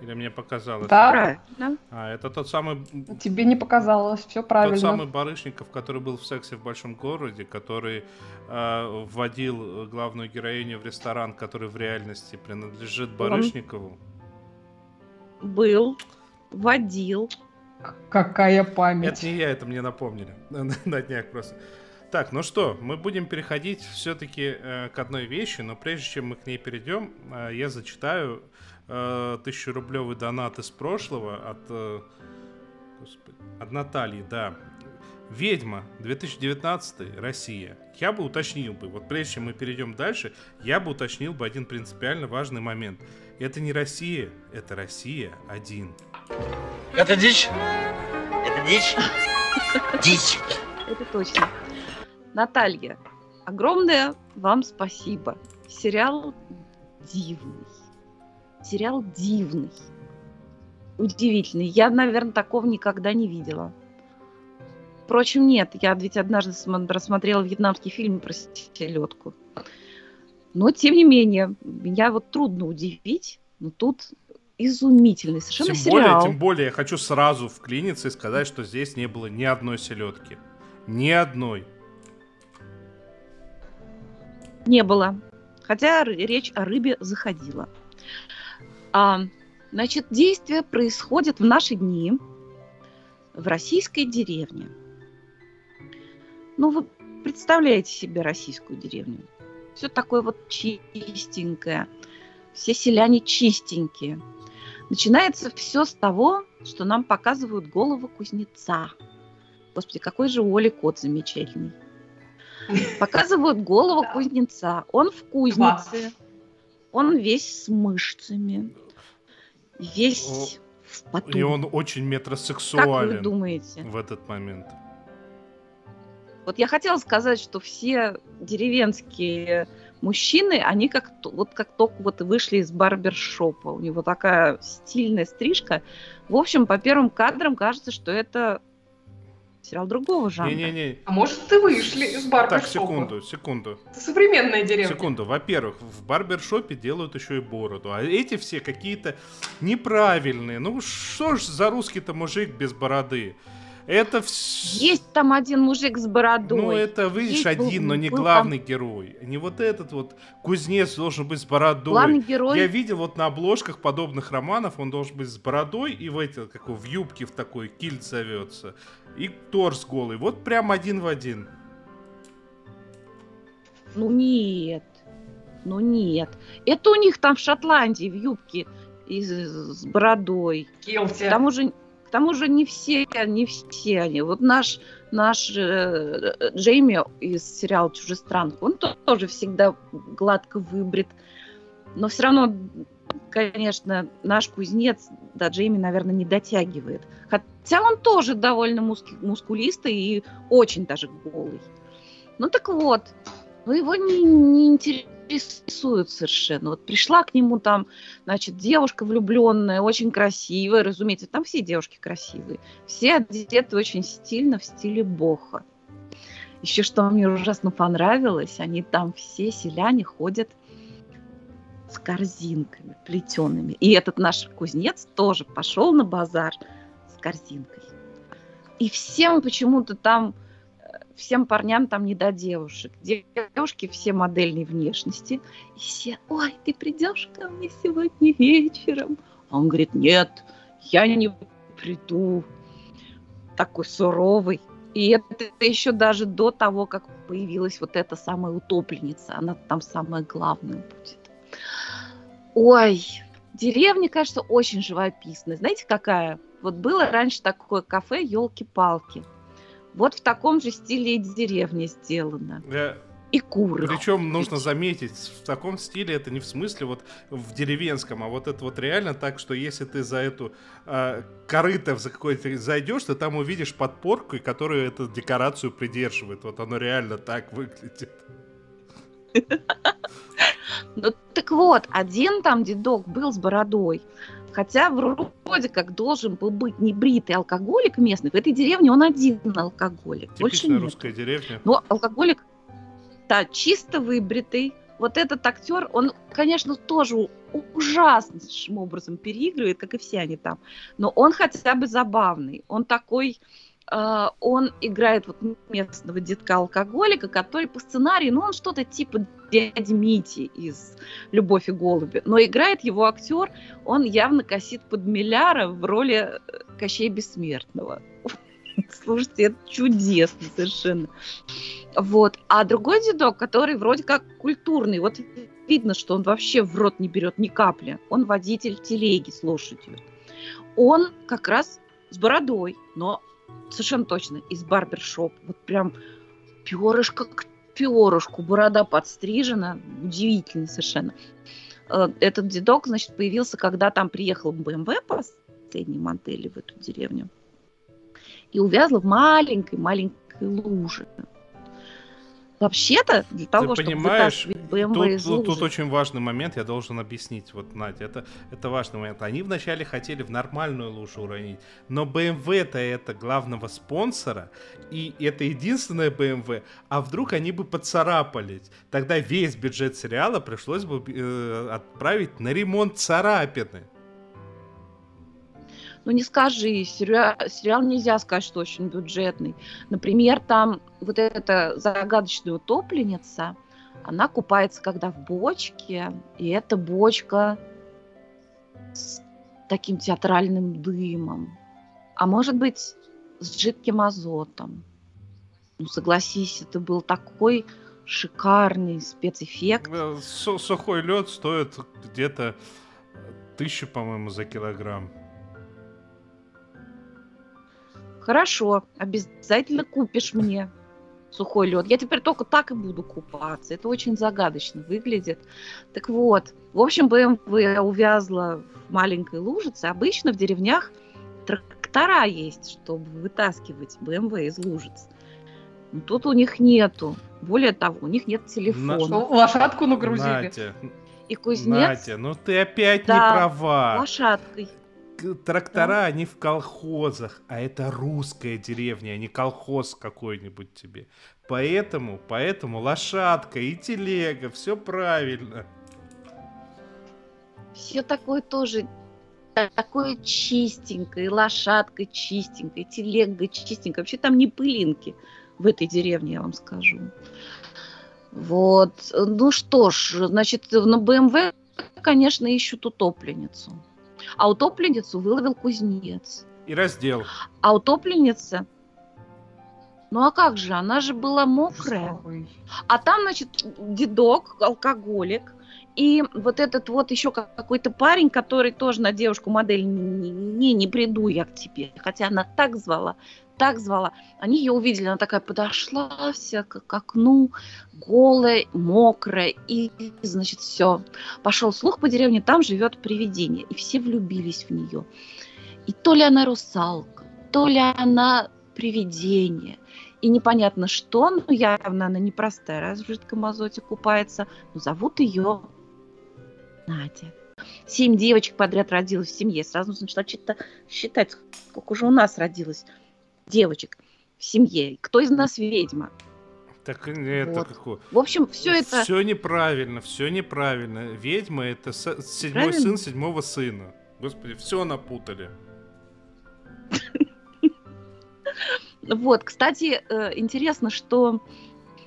Или мне показалось? Да, правильно. А, это тот самый... Тебе не показалось, все правильно. Тот самый Барышников, который был в «Сексе в большом городе», который э, вводил главную героиню в ресторан, который в реальности принадлежит Барышникову. Он был, водил. Какая память. Это не я, это мне напомнили *laughs* на днях просто. Так, ну что, мы будем переходить все-таки э, к одной вещи, но прежде чем мы к ней перейдем, э, я зачитаю э, тысячерублевый донат из прошлого от, э, господи, от Натальи, да. Ведьма, 2019, Россия. Я бы уточнил бы, вот прежде чем мы перейдем дальше, я бы уточнил бы один принципиально важный момент. Это не Россия, это Россия один. Это дичь? Это дичь? Дичь. Это точно. Наталья, огромное вам спасибо. Сериал дивный сериал дивный, удивительный. Я, наверное, такого никогда не видела. Впрочем, нет, я ведь однажды рассмотрела вьетнамский фильм про селедку. Но, тем не менее, меня вот трудно удивить, но тут изумительный совершенно тем сериал. Более, тем более, я хочу сразу вклиниться и сказать, что здесь не было ни одной селедки. Ни одной. Не было. Хотя речь о рыбе заходила. А, значит, действие происходит в наши дни в российской деревне. Ну, вы представляете себе российскую деревню. Все такое вот чистенькое. Все селяне чистенькие. Начинается все с того, что нам показывают голову кузнеца. Господи, какой же у Оли кот замечательный. Показывают голову кузнеца. Он в кузнице. Он весь с мышцами, весь в поту. И он очень метросексуален. Как вы думаете? В этот момент. Вот я хотела сказать, что все деревенские мужчины, они как вот как только вот вышли из барбершопа, у него такая стильная стрижка. В общем, по первым кадрам кажется, что это сериал другого жанра. Не-не-не. А может, ты вышли из барбершопа? Так, секунду, секунду. Это современная деревня. Секунду. Во-первых, в барбершопе делают еще и бороду, а эти все какие-то неправильные. Ну, что ж за русский-то мужик без бороды? Это все... Есть там один мужик с бородой. Ну, это, видишь, Есть один, был, но не главный там... герой. Не вот этот вот кузнец должен быть с бородой. Главный герой... Я видел вот на обложках подобных романов, он должен быть с бородой и в, эти, как, в юбке в такой кильт зовется. И торс голый. Вот прям один в один. Ну нет. Ну нет. Это у них там в Шотландии в юбке и с бородой. Килте. К тому же к тому же не все, не все они. Вот наш, наш э, Джейми из сериала «Чужестранка», он тоже всегда гладко выбрит. Но все равно, конечно, наш кузнец до Джейми, наверное, не дотягивает. Хотя он тоже довольно муску мускулистый и очень даже голый. Ну так вот, но его не, не интересует рисуют совершенно. Вот пришла к нему там, значит, девушка влюбленная, очень красивая, разумеется, там все девушки красивые. Все одеты очень стильно в стиле боха. Еще что мне ужасно понравилось, они там все селяне ходят с корзинками плетеными. И этот наш кузнец тоже пошел на базар корзинкой. И всем почему-то там, всем парням там не до девушек. Девушки все модельной внешности. И все, ой, ты придешь ко мне сегодня вечером? А он говорит, нет, я не приду. Такой суровый. И это еще даже до того, как появилась вот эта самая утопленница. Она там самая главная будет. Ой, деревня, кажется, очень живописная. Знаете, какая? Вот было раньше такое кафе «Елки-палки». Вот в таком же стиле и деревня сделана. Я и куры. Причем нужно заметить, в таком стиле это не в смысле вот в деревенском, а вот это вот реально так, что если ты за эту э, корыто за какой-то зайдешь, ты там увидишь подпорку, которая эту декорацию придерживает. Вот оно реально так выглядит. *laughs* Ну так вот, один там дедок был с бородой. Хотя вроде как должен был быть небритый алкоголик местный. В этой деревне он один алкоголик. Типичная русская деревня. Но алкоголик да, чисто выбритый. Вот этот актер, он, конечно, тоже ужаснейшим образом переигрывает, как и все они там. Но он хотя бы забавный. Он такой, он играет вот местного детка-алкоголика, который по сценарию, ну, он что-то типа дяди Мити из «Любовь и голуби». Но играет его актер, он явно косит под Милляра в роли э, Кощея Бессмертного. *laughs* Слушайте, это чудесно совершенно. Вот. А другой дедок, который вроде как культурный, вот видно, что он вообще в рот не берет ни капли. Он водитель телеги с лошадью. Он как раз с бородой, но совершенно точно из барбершоп. Вот прям перышко к перышку, борода подстрижена, удивительно совершенно. Э, этот дедок, значит, появился, когда там приехал БМВ последней модели в эту деревню и увязла в маленькой-маленькой луже. Вообще-то, для того, Ты чтобы понимаешь, BMW из тут, лужи... тут очень важный момент, я должен объяснить. Вот, Надя, это, это важный момент. Они вначале хотели в нормальную лужу уронить, но BMW-то это главного спонсора, и это единственное BMW, а вдруг они бы поцарапались. Тогда весь бюджет сериала пришлось бы э, отправить на ремонт царапины. Ну не скажи, сериал, сериал нельзя сказать, что очень бюджетный. Например, там вот эта загадочная утопленница, она купается когда в бочке, и эта бочка с таким театральным дымом. А может быть, с жидким азотом. Ну, согласись, это был такой шикарный спецэффект. Э, сухой лед стоит где-то тысячу, по-моему, за килограмм. Хорошо, обязательно купишь мне сухой лед. Я теперь только так и буду купаться. Это очень загадочно выглядит. Так вот, в общем, БМВ увязла в маленькой лужице. Обычно в деревнях трактора есть, чтобы вытаскивать БМВ из лужиц. Но тут у них нету. Более того, у них нет телефона. На... Лошадку нагрузили. Натя, и кузнец... Натя, ну ты опять да, не права. лошадкой трактора, они в колхозах, а это русская деревня, а не колхоз какой-нибудь тебе. Поэтому, поэтому лошадка и телега, все правильно. Все такое тоже такое чистенькое, лошадка чистенькая, телега чистенькая. Вообще там не пылинки в этой деревне, я вам скажу. Вот. Ну что ж, значит, на БМВ, конечно, ищут утопленницу. А утопленницу выловил кузнец. И раздел. А утопленница... Ну а как же, она же была мокрая. А там, значит, дедок, алкоголик, и вот этот вот еще какой-то парень, который тоже на девушку модель не, не, не приду я к тебе, хотя она так звала, так звала. Они ее увидели, она такая подошла вся к, к окну, голая, мокрая, и, значит, все. Пошел слух по деревне, там живет привидение, и все влюбились в нее. И то ли она русалка, то ли она привидение, и непонятно что, но явно она непростая, раз в жидком азоте купается, но зовут ее Надя. Семь девочек подряд родилось в семье. Сразу начала считать, сколько уже у нас родилось девочек в семье. Кто из нас ведьма? Так это вот. какое? В общем, все это... Все неправильно, все неправильно. Ведьма это седьмой Правильно? сын седьмого сына. Господи, все напутали. *laughs* Вот, кстати, э, интересно, что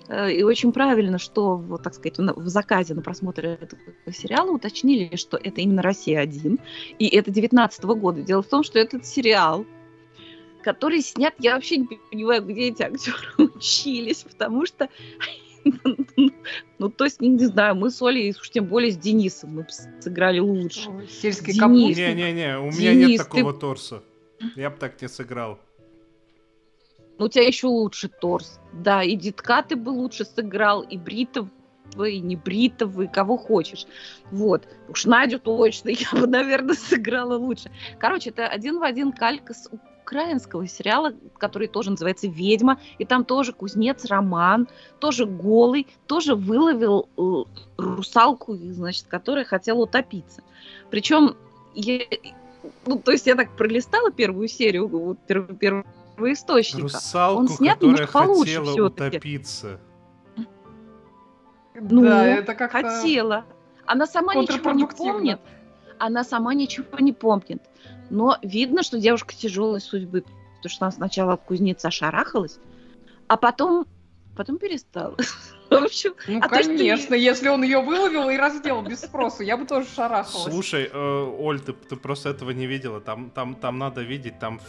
э, и очень правильно, что, вот, так сказать, в заказе на просмотр этого сериала уточнили, что это именно «Россия-1», и это 19 года. Дело в том, что этот сериал, который снят, я вообще не понимаю, где эти актеры *laughs* учились, потому что *laughs* ну, то есть, не знаю, мы с Олей, уж тем более с Денисом, мы сыграли лучше. Сельский Денис, Не-не-не, у меня Денис, нет ты- такого торса. Я бы так не сыграл. Ну, у тебя еще лучше торс. Да, и Дитка ты бы лучше сыграл, и Бритова, и не Бритова, и кого хочешь. Вот. Уж Надю точно *laughs* я бы, наверное, сыграла лучше. Короче, это один в один калька с украинского сериала, который тоже называется «Ведьма», и там тоже кузнец Роман, тоже голый, тоже выловил э, русалку, значит, которая хотела утопиться. Причем, я, ну, то есть я так пролистала первую серию, вот, пер- первоисточника. Русалку, Он снят которая немножко получше хотела утопиться. Ну, да, это как Хотела. Она сама ничего не помнит. Она сама ничего не помнит. Но видно, что девушка тяжелой судьбы, потому что она сначала от кузнеца шарахалась, а потом, потом перестала. *laughs* В общем, Ну, А то, что конечно, если он ее выловил и раздел без спроса, я бы тоже шарахалась. Слушай, э, Оль, ты, ты просто этого не видела. Там, там, там надо видеть, там,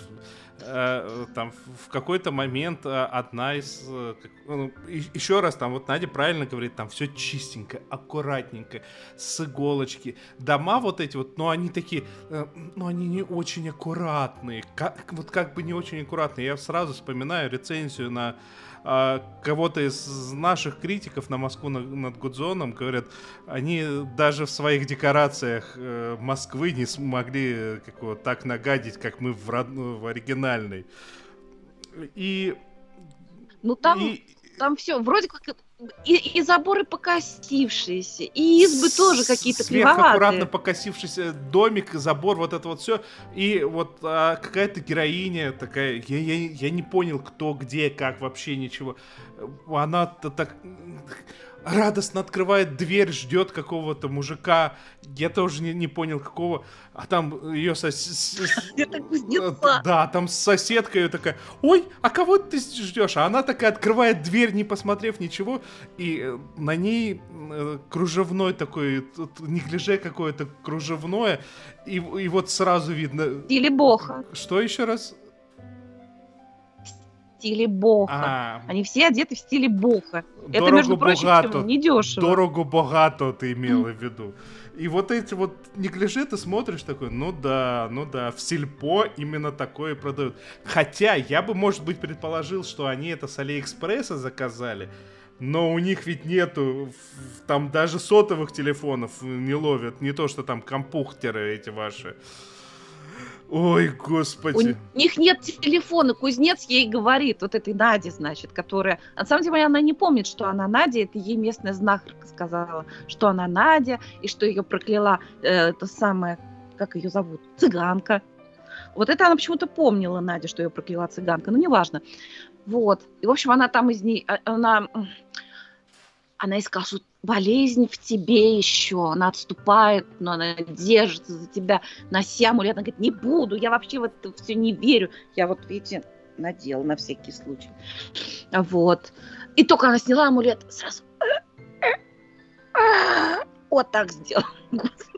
э, там в какой-то момент э, одна из... э, ну, еще раз, там вот Надя правильно говорит, там все чистенько, аккуратненько, с иголочки. Дома вот эти вот, ну они такие, ну они не очень аккуратные. Как, вот как бы не очень аккуратные. Я сразу вспоминаю рецензию на а, кого-то из наших критиков на Москву на- над Гудзоном говорят, они даже в своих декорациях Москвы не смогли так нагадить, как мы в, род- в оригинальной. И, ну там, и- там все, вроде как и, и заборы покосившиеся, и избы тоже какие-то кривоватые. покосившийся домик, забор, вот это вот все. И вот а, какая-то героиня такая, я, я, я не понял, кто, где, как, вообще ничего. Она-то так м, радостно открывает дверь, ждет какого-то мужика. Я тоже не, не понял, какого. А там ее сос... Это Э. Да, там соседка ее такая, ой, а кого ты ждешь? А она такая открывает дверь, не посмотрев ничего, и э, на ней э, кружевной такой, неглиже какое-то кружевное, и, и вот сразу видно... Стиле боха. Что еще раз? Стиле боха. А, Они все одеты в стиле боха. Это, дорого между прочим, богато. недешево. Дорого богато ты имела в виду. *laughs* И вот эти вот неглиже ты смотришь такой, ну да, ну да, в сельпо именно такое продают. Хотя я бы, может быть, предположил, что они это с Алиэкспресса заказали, но у них ведь нету, там даже сотовых телефонов не ловят, не то что там компухтеры эти ваши. Ой, господи. У них нет телефона, кузнец ей говорит, вот этой Наде, значит, которая... На самом деле она не помнит, что она Надя, это ей местная знахарка сказала, что она Надя, и что ее прокляла э, это самое, как ее зовут, цыганка. Вот это она почему-то помнила, Надя, что ее прокляла цыганка, но неважно. Вот. И, в общем, она там из ней... а- Она, она ей сказала, что болезнь в тебе еще, она отступает, но она держится за тебя, нося амулет. Она говорит, не буду, я вообще в это все не верю. Я вот, видите, надела на всякий случай. Вот. И только она сняла амулет, сразу вот так сделала. *laughs*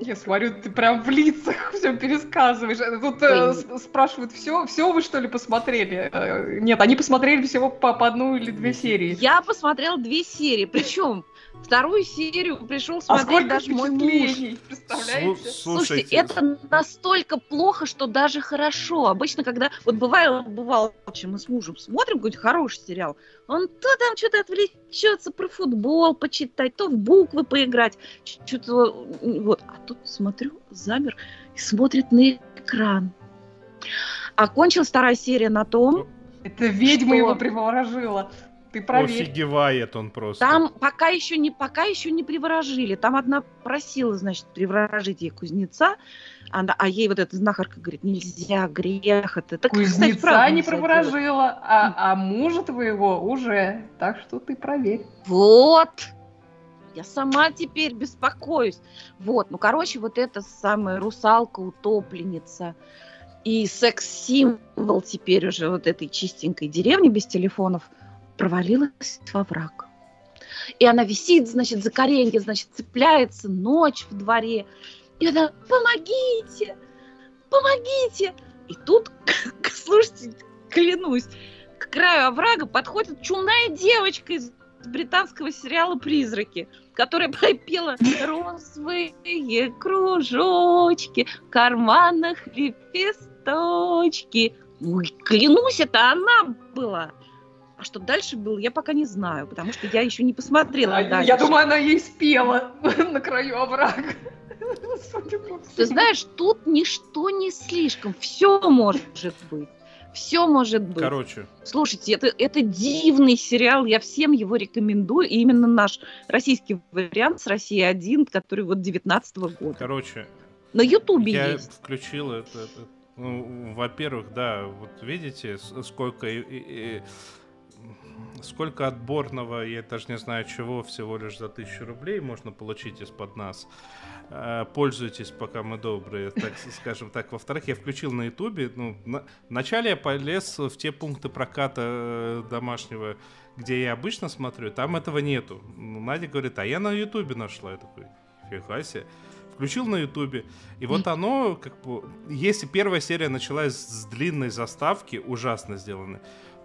Я смотрю, ты прям в лицах все пересказываешь. Тут э, спрашивают, все, все вы что ли посмотрели? Э, Нет, они посмотрели всего по, по одну или две серии. Я посмотрела две серии, причем вторую серию пришел А смотреть сколько даже мой муж. представляете? Слу- Слушайте, Слушайте, это настолько плохо, что даже хорошо. Обычно, когда вот бывало, бывало, чем мы с мужем смотрим какой-то хороший сериал, он то там что-то отвлечется про футбол почитать, то в буквы поиграть, что-то вот. А тут смотрю, замер и смотрит на экран. Окончилась вторая серия на том, Это ведьма Что? его приворожила. Ты проверь. Офигевает он просто. Там пока еще не пока еще не приворожили. Там одна просила, значит, приворожить ей кузнеца, она, а ей вот эта знахарка говорит, нельзя, грех это. Так, кстати, Кузнеца правда не приворожила, а, а мужа твоего уже. Так что ты проверь. Вот. Я сама теперь беспокоюсь. Вот, ну, короче, вот эта самая русалка, утопленница. и секс-символ теперь уже вот этой чистенькой деревни без телефонов провалилась во враг. И она висит, значит, за кореньки, значит, цепляется ночь в дворе. И она, помогите, помогите. И тут, *laughs* слушайте, клянусь, к краю оврага подходит чумная девочка из британского сериала «Призраки», которая пропела розовые кружочки, в карманах лепесточки. Ой, клянусь, это она была. А что дальше было, я пока не знаю, потому что я еще не посмотрела А, дальше. Я думаю, она ей спела *laughs* на краю оврага. Ты знаешь, тут ничто не слишком. Все может быть. Все может быть. Короче, Слушайте, это, это дивный сериал, я всем его рекомендую. И именно наш российский вариант с России 1, который вот 19 года. короче, На Ютубе я есть. включил это. это. Ну, во-первых, да, вот видите, сколько и- и- и- сколько отборного, я даже не знаю чего, всего лишь за тысячу рублей можно получить из-под нас. Э, Пользуйтесь, пока мы добрые, так скажем так. Во-вторых, я включил на Ютубе. Ну, на- вначале я полез в те пункты проката э, домашнего, где я обычно смотрю. Там этого нету. Ну, Надя говорит, а я на Ютубе нашла. Я такой, фига себе. Включил на Ютубе. И вот оно, как бы, если первая серия началась с длинной заставки, ужасно сделанной,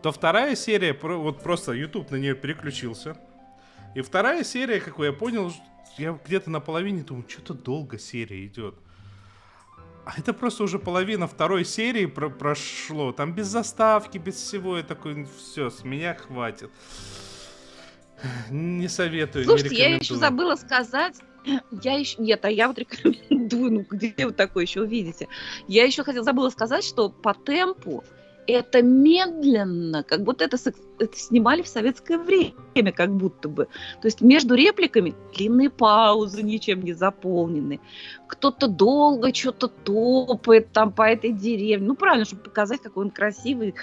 то вторая серия, вот просто YouTube на нее переключился. И вторая серия, как я понял, я где-то на половине думаю, что-то долго серия идет. А это просто уже половина второй серии про- прошло. Там без заставки, без всего. Я такой, все, с меня хватит. Не советую, Слушайте, не я еще забыла сказать. *clears throat* Я еще... Нет, а я вот рекомендую, ну где вы такое еще увидите? Я еще хотела, забыла сказать, что по темпу это медленно, как будто это, это снимали в советское время, как будто бы. То есть между репликами длинные паузы, ничем не заполнены. Кто-то долго что-то топает там по этой деревне. Ну, правильно, чтобы показать, какой он красивый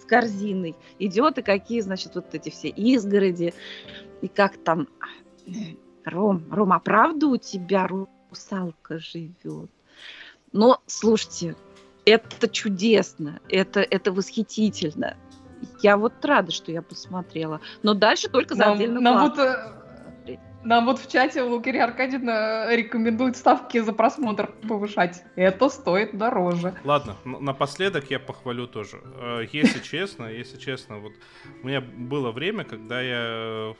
с корзиной идет, и какие, значит, вот эти все изгороди, и как там... Ром, Ром, а правда у тебя русалка живет? Но, слушайте, это чудесно, это, это восхитительно. Я вот рада, что я посмотрела. Но дальше только за Нам, отдельную нам плату. вот, э, нам вот в чате Лукерия Аркадьевна рекомендует ставки за просмотр повышать. Это стоит дороже. Ладно, напоследок я похвалю тоже. Э, Если *laughs* честно, если честно, вот у меня было время, когда я э,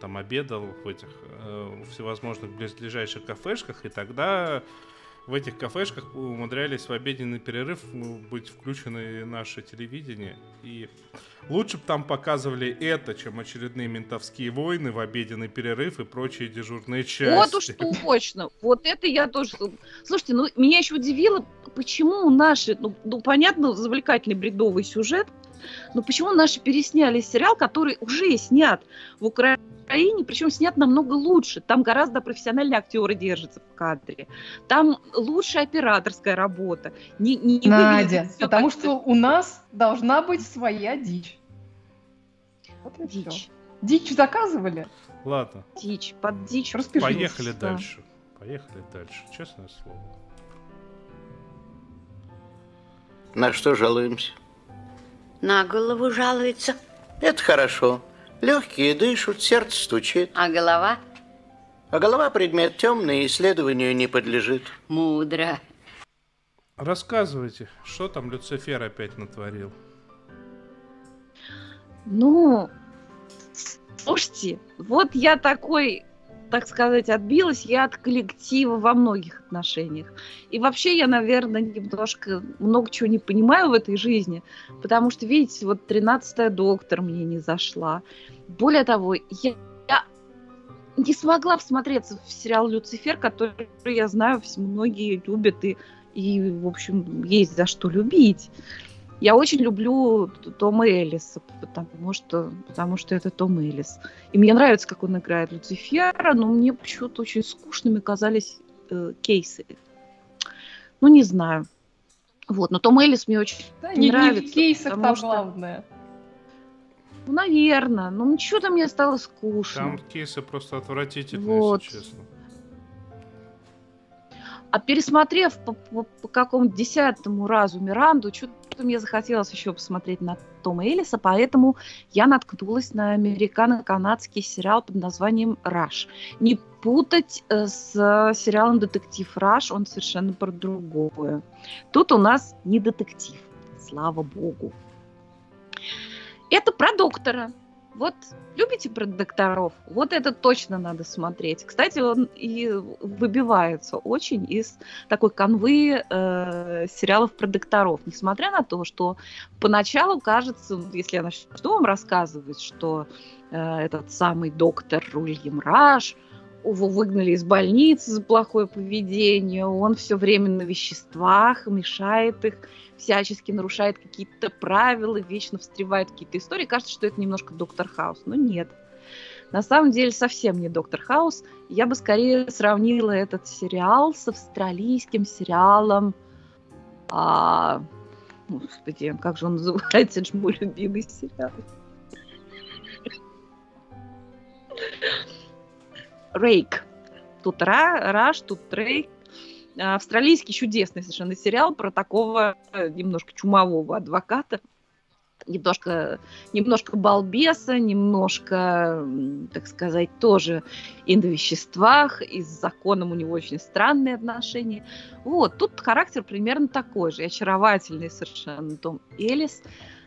там обедал в этих э, всевозможных близлежащих кафешках, и тогда в этих кафешках умудрялись в обеденный перерыв ну, быть включены наше телевидение. И лучше бы там показывали это, чем очередные ментовские войны в обеденный перерыв и прочие дежурные части. Вот уж точно. Вот это я тоже... Слушайте, ну меня еще удивило, почему наши, ну, ну, понятно, завлекательный бредовый сюжет, но почему наши пересняли сериал, который уже снят в Украине, причем снят намного лучше. Там гораздо профессиональнее актеры держатся в кадре. Там лучшая операторская работа. Не, не, Надя, потому так, что у нас должна быть своя дичь. Вот и. Дичь. Дичь заказывали? Ладно, Дичь, под дичь. Распишись. поехали Да. дальше. Поехали дальше, честное слово. На что жалуемся? На голову жалуется. Это хорошо. Легкие дышат, сердце стучит. А голова? А голова предмет темный, исследованию не подлежит. Мудро. Рассказывайте, что там Люцифер опять натворил? Ну, слушайте, вот я такой, так сказать, отбилась я от коллектива во многих отношениях. И вообще я, наверное, немножко много чего не понимаю в этой жизни, потому что, видите, вот 13-я доктор мне не зашла. Более того, я, я не смогла всмотреться в сериал «Люцифер», который, я знаю, многие любят и, и, в общем, есть за что любить. Я очень люблю Тома Эллиса, потому что, потому что это Том Эллис. И мне нравится, как он играет Люцифера, но мне почему-то очень скучными казались э, кейсы. Ну, не знаю. Вот, но Том Эллис мне очень Да, не, не нравится. в кейсах там что- главное. Ну, наверное. Ну, что-то мне стало скучно. Там кейсы просто отвратительные, Вот. если честно. А пересмотрев по, по, по какому-то десятому разу Миранду, что-то мне захотелось еще посмотреть на Тома Элиса, поэтому я наткнулась на американо-канадский сериал под названием «Раш». Не путать э, с сериалом «Детектив Раш», он совершенно про другое. Тут у нас не детектив, слава богу. Это про доктора, вот любите про докторов? Вот это точно надо смотреть. Кстати, он и выбивается очень из такой канвы э, сериалов про докторов. Несмотря на то, что поначалу кажется, если я начну вам рассказывать, что э, этот самый доктор Ульям Раш – его выгнали из больницы за плохое поведение, он все время на веществах, мешает их, всячески нарушает какие-то правила, вечно встревает какие-то истории. Кажется, что это немножко Доктор Хаус, но нет. На самом деле совсем не Доктор Хаус. Я бы скорее сравнила этот сериал с австралийским сериалом. А, господи, как же он называется? Это же мой любимый сериал. Рейк. Тут Ра, Раш, тут Рейк. Австралийский чудесный совершенно сериал про такого э, немножко чумового адвоката, немножко, немножко балбеса, немножко, так сказать, тоже и на веществах, и с законом у него очень странные отношения. Вот, тут характер примерно такой же, очаровательный совершенно Том Элис,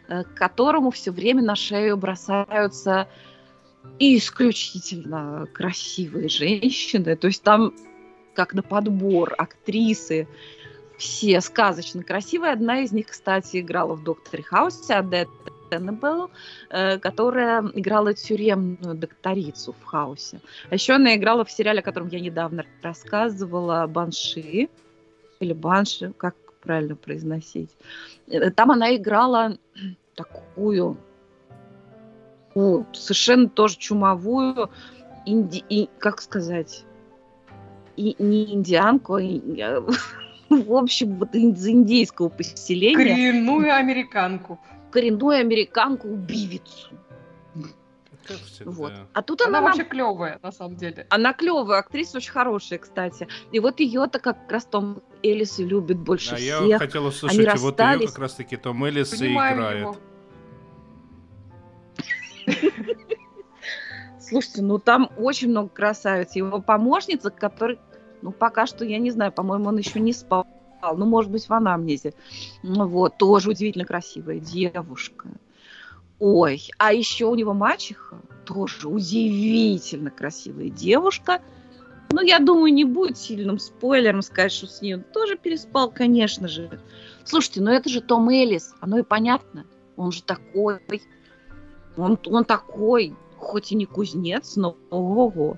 э, к которому все время на шею бросаются и исключительно красивые женщины. То есть там как на подбор актрисы все сказочно красивые. Одна из них, кстати, играла в «Докторе Хаусе», Адетта Теннебелл, э, которая играла тюремную докторицу в «Хаусе». А еще она играла в сериале, о котором я недавно рассказывала, «Банши», или «Банши», как правильно произносить. Э, там она играла такую такую совершенно тоже чумовую, инди, и, как сказать, и, не индианку, а *laughs* в общем, вот из индейского поселения. Коренную американку. Коренную американку-убивицу. Вот. А тут она, она вообще клевая, на самом деле. Она клевая, актриса очень хорошая, кстати. И вот ее-то как раз Том Эллис и любит больше а всех. Я хотела услышать, Они вот ее как раз-таки Том Эллис Понимаю и играет. Его. Слушайте, ну там очень много красавиц. Его помощница, который, ну пока что, я не знаю, по-моему, он еще не спал. Ну, может быть, в анамнезе. Ну, вот, тоже удивительно красивая девушка. Ой, а еще у него мачеха, тоже удивительно красивая девушка. Ну, я думаю, не будет сильным спойлером сказать, что с ней он тоже переспал, конечно же. Слушайте, ну это же Том Эллис, оно и понятно. Он же такой он, он такой, хоть и не кузнец, но ого-го.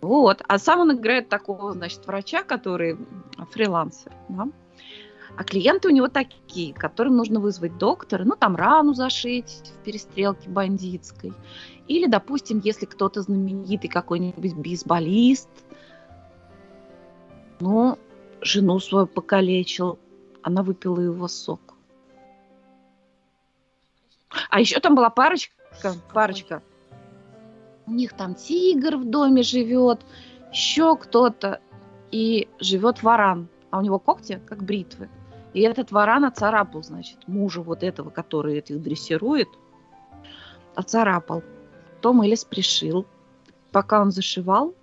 Вот. А сам он играет такого, значит, врача, который фрилансер. Да? А клиенты у него такие, которым нужно вызвать доктора, ну, там рану зашить в перестрелке бандитской. Или, допустим, если кто-то знаменитый какой-нибудь бейсболист, ну, жену свою покалечил, она выпила его сок. А еще там была парочка, парочка. У них там тигр в доме живет, еще кто-то. И живет варан. А у него когти, как бритвы. И этот варан оцарапал, значит, мужа вот этого, который этих дрессирует, оцарапал. Том Элис пришил. Пока он зашивал,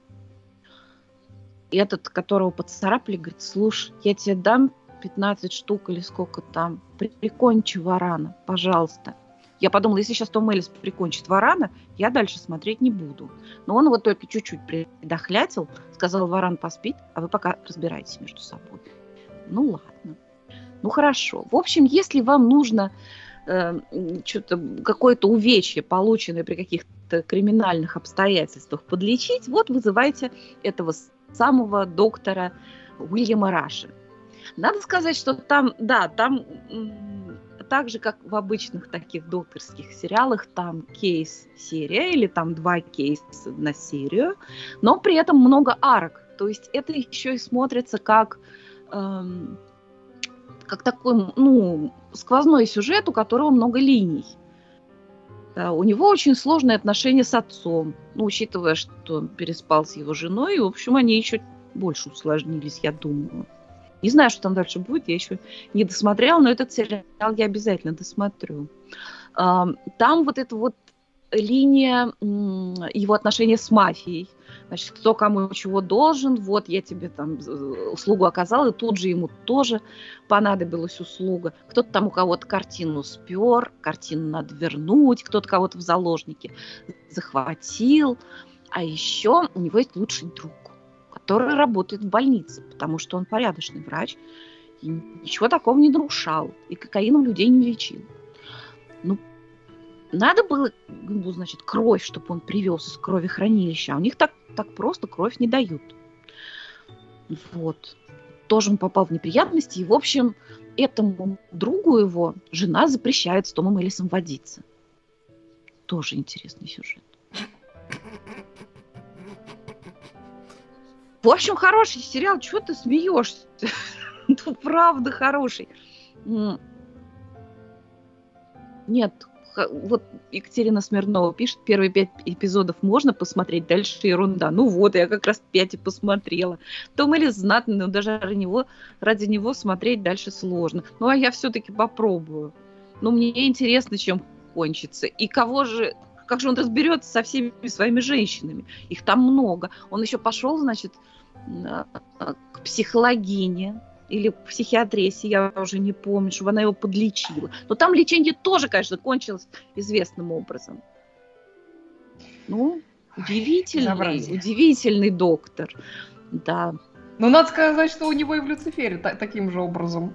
и этот, которого поцарапали, говорит, слушай, я тебе дам 15 штук или сколько там, прикончи варана, пожалуйста. Я подумала, если сейчас Том Эллис прикончит Варана, я дальше смотреть не буду. Но он вот только чуть-чуть предохлятил, сказал, Варан поспит, а вы пока разбирайтесь между собой. Ну ладно. Ну хорошо. В общем, если вам нужно э, что-то, какое-то увечье, полученное при каких-то криминальных обстоятельствах, подлечить, вот вызывайте этого самого доктора Уильяма Раша. Надо сказать, что там, да, там так же, как в обычных таких докторских сериалах, там кейс-серия или там два кейса на серию, но при этом много арок. То есть это еще и смотрится как, эм, как такой, ну, сквозной сюжет, у которого много линий. Да, у него очень сложные отношения с отцом, ну, учитывая, что он переспал с его женой, и, в общем, они еще больше усложнились, я думаю. Не знаю, что там дальше будет, я еще не досмотрела, но этот сериал я обязательно досмотрю. Там вот эта вот линия его отношения с мафией. Значит, кто кому чего должен, вот я тебе там услугу оказал, и тут же ему тоже понадобилась услуга. Кто-то там у кого-то картину спер, картину надо вернуть, кто-то кого-то в заложники захватил. А еще у него есть лучший друг, который работает в больнице, потому что он порядочный врач, и ничего такого не нарушал, и кокаином людей не лечил. Ну, надо было, ну, значит, кровь, чтобы он привез из крови хранилища. А у них так, так просто кровь не дают. Вот. Тоже он попал в неприятности. И, в общем, этому другу его жена запрещает с Томом Элисом водиться. Тоже интересный сюжет. В общем, хороший сериал. Чего ты смеешься? *laughs* Ну, правда хороший. Нет, вот Екатерина Смирнова пишет, первые пять эпизодов можно посмотреть, дальше ерунда. Ну вот, я как раз пять и посмотрела. Том Эллис знатный, но даже ради него, ради него смотреть дальше сложно. Ну а я все-таки попробую. Но мне интересно, чем кончится. И кого же, как же он разберется со всеми своими женщинами? Их там много. Он еще пошел, значит, к психологине, или психиатрии, я уже не помню, чтобы она его подлечила. Но там лечение тоже, конечно, кончилось известным образом. Ну, удивительный, удивительный доктор. Да. Ну, надо сказать, что у него и в Люцифере та- таким же образом.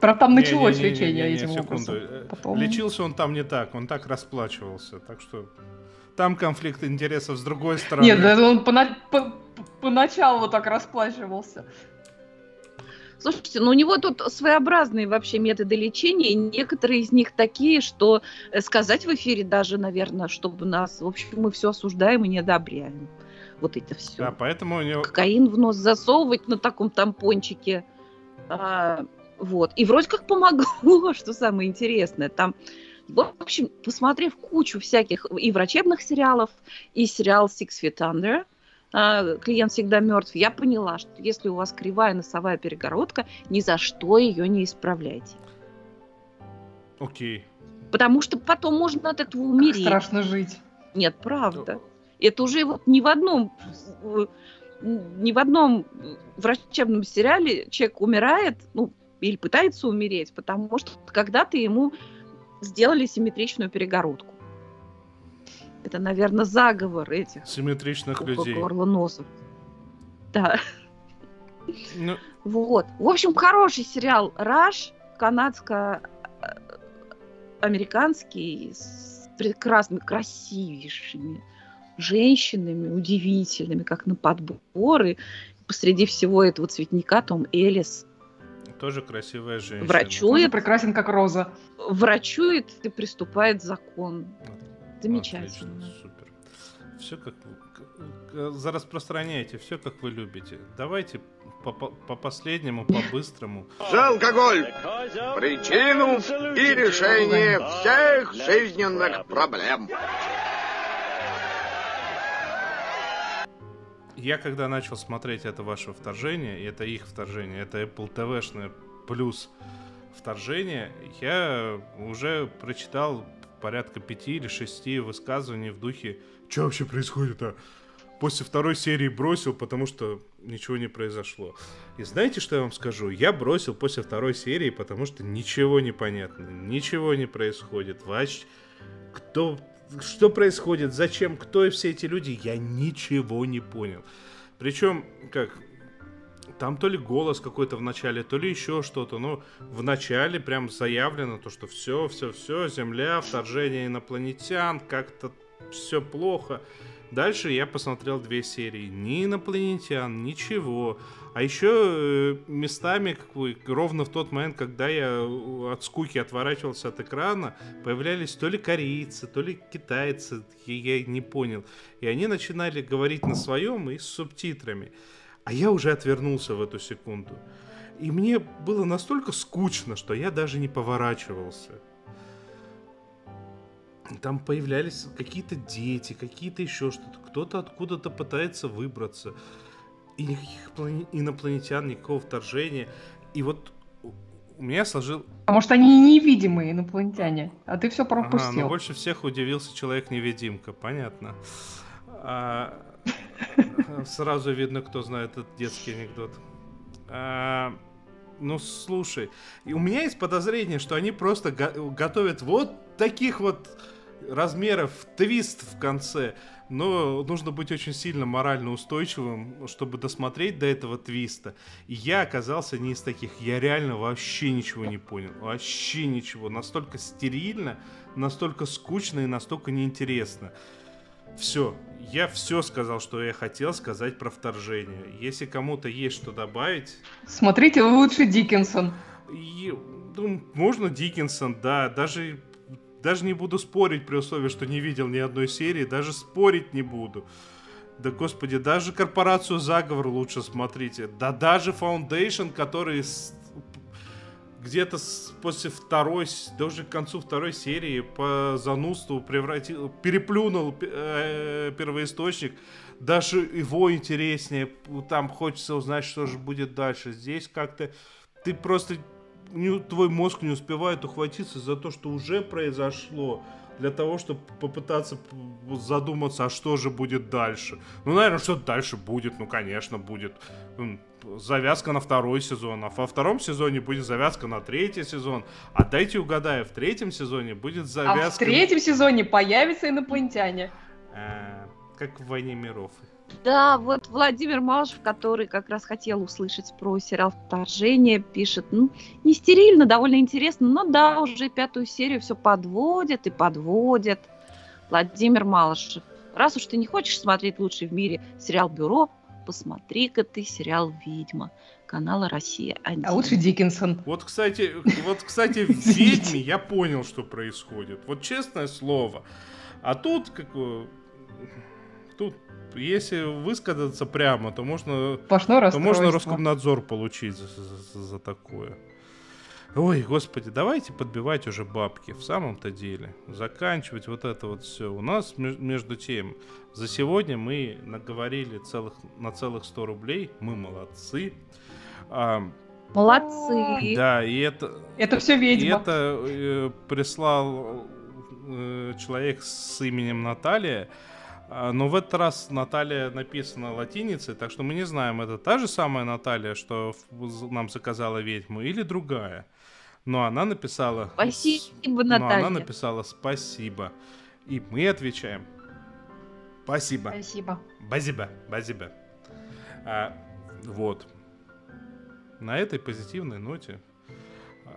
Про там началось не, не, не, лечение не, не, не, этим секунду. образом. Потом... Лечился он там не так, он так расплачивался. Так что там конфликт интересов с другой стороны. Нет, он по, по, поначалу так расплачивался. Слушайте, ну у него тут своеобразные вообще методы лечения, и некоторые из них такие, что э, сказать в эфире даже, наверное, чтобы нас, в общем, мы все осуждаем и не одобряем. Вот это все. Да, поэтому у него... Кокаин в нос засовывать на таком тампончике. А, вот. И вроде как помогло, *laughs* что самое интересное. Там, в общем, посмотрев кучу всяких и врачебных сериалов, и сериал Six Feet Under, клиент всегда мертв, я поняла, что если у вас кривая носовая перегородка, ни за что ее не исправляйте. Окей. Потому что потом можно от этого умереть. Как страшно жить. Нет, правда. Это уже вот ни в одном ни в одном врачебном сериале человек умирает, ну, или пытается умереть, потому что когда-то ему сделали симметричную перегородку. Это, наверное, заговор этих. Симметричных людей. Горлоносов. Да. Ну... Вот. В общем, хороший сериал «Раш», канадско-американский, с прекрасными, красивейшими женщинами, удивительными, как на подборы. Посреди всего этого цветника Том Элис. Тоже красивая женщина. Врачует. прекрасен, как роза. Врачует и приступает закон. Замечательно. Отлично, супер. Все как за распространяйте, все как вы любите. Давайте по, по, по последнему, по быстрому. За алкоголь. Причину и решение всех жизненных проблем. Я когда начал смотреть это ваше вторжение, и это их вторжение, это Apple TV-шное плюс вторжение, я уже прочитал порядка пяти или шести высказываний в духе «Что вообще происходит-то?» После второй серии бросил, потому что ничего не произошло. И знаете, что я вам скажу? Я бросил после второй серии, потому что ничего не понятно, ничего не происходит. Вач, кто, что происходит, зачем, кто и все эти люди, я ничего не понял. Причем, как, там то ли голос какой-то в начале, то ли еще что-то. Но в начале прям заявлено то, что все, все, все, Земля, вторжение инопланетян, как-то все плохо. Дальше я посмотрел две серии. Ни инопланетян, ничего. А еще э, местами, как бы, ровно в тот момент, когда я от скуки отворачивался от экрана, появлялись то ли корейцы, то ли китайцы, я не понял. И они начинали говорить на своем и с субтитрами. А я уже отвернулся в эту секунду. И мне было настолько скучно, что я даже не поворачивался. Там появлялись какие-то дети, какие-то еще что-то. Кто-то откуда-то пытается выбраться. И никаких инопланетян, никакого вторжения. И вот у меня сложил... Потому что они невидимые инопланетяне, а ты все пропустил. Ага, но больше всех удивился человек-невидимка, понятно. А, сразу видно, кто знает этот детский анекдот. А, ну, слушай, у меня есть подозрение, что они просто го- готовят вот таких вот размеров твист в конце. Но нужно быть очень сильно морально устойчивым, чтобы досмотреть до этого твиста. И я оказался не из таких. Я реально вообще ничего не понял. Вообще ничего. Настолько стерильно, настолько скучно и настолько неинтересно. Все, я все сказал, что я хотел сказать про вторжение. Если кому-то есть что добавить... Смотрите лучше Диккенсон. И, ну, можно Диккенсон, да. Даже, даже не буду спорить при условии, что не видел ни одной серии. Даже спорить не буду. Да господи, даже корпорацию заговор лучше смотрите. Да даже Foundation, который где-то после второй, даже к концу второй серии по занудству превратил, переплюнул э, первоисточник. Даже его интереснее. Там хочется узнать, что же будет дальше. Здесь как-то ты просто не, твой мозг не успевает ухватиться за то, что уже произошло для того, чтобы попытаться задуматься, а что же будет дальше. Ну, наверное, что дальше будет, ну, конечно, будет завязка на второй сезон, а во втором сезоне будет завязка на третий сезон, а дайте угадаю, в третьем сезоне будет завязка... А в третьем сезоне появятся инопланетяне. А, как в «Войне миров». Да, вот Владимир Малышев, который как раз хотел услышать про сериал «Вторжение», пишет, ну, не стерильно, довольно интересно, но да, уже пятую серию все подводят и подводят. Владимир Малышев, раз уж ты не хочешь смотреть лучший в мире сериал «Бюро», посмотри-ка ты сериал «Ведьма» канала «Россия-1». А лучше Диккенсон. Вот, кстати, *laughs* вот, кстати, в «Ведьме» я понял, что происходит. Вот честное слово. А тут, как тут, если высказаться прямо, то можно, то можно Роскомнадзор получить за, за, за такое. Ой, господи, давайте подбивать уже бабки. В самом-то деле. Заканчивать вот это вот все. У нас, между тем, за сегодня мы наговорили целых, на целых 100 рублей. Мы молодцы. А, молодцы. Да, и это... Это все ведьма. И это э, прислал э, человек с именем Наталья. А, но в этот раз Наталья написана латиницей, так что мы не знаем, это та же самая Наталья, что нам заказала ведьму, или другая. Но она написала... Спасибо, Наталья. Но она написала спасибо. И мы отвечаем спасибо. Спасибо. Базиба, базиба. А, вот. На этой позитивной ноте,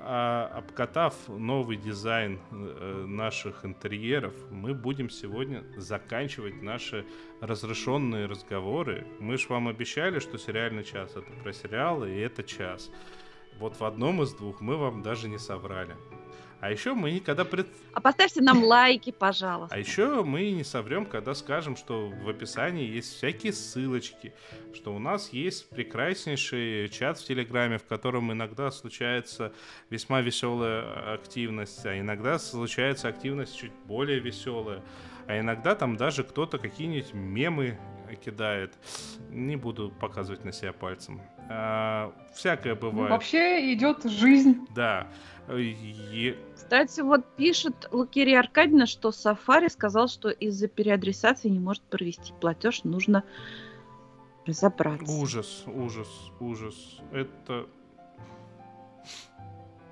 а, обкатав новый дизайн э, наших интерьеров, мы будем сегодня заканчивать наши разрешенные разговоры. Мы же вам обещали, что сериальный час это про сериалы, и это час. Вот в одном из двух мы вам даже не соврали. А еще мы никогда пред... А поставьте нам лайки, пожалуйста. А еще мы не соврем, когда скажем, что в описании есть всякие ссылочки, что у нас есть прекраснейший чат в Телеграме, в котором иногда случается весьма веселая активность, а иногда случается активность чуть более веселая, а иногда там даже кто-то какие-нибудь мемы кидает. Не буду показывать на себя пальцем. А, всякое бывает. Ну, вообще идет жизнь. Да. И... Кстати, вот пишет Лукерия Аркадьевна, что Сафари сказал, что из-за переадресации не может провести платеж, нужно разобраться. Ужас, ужас, ужас. Это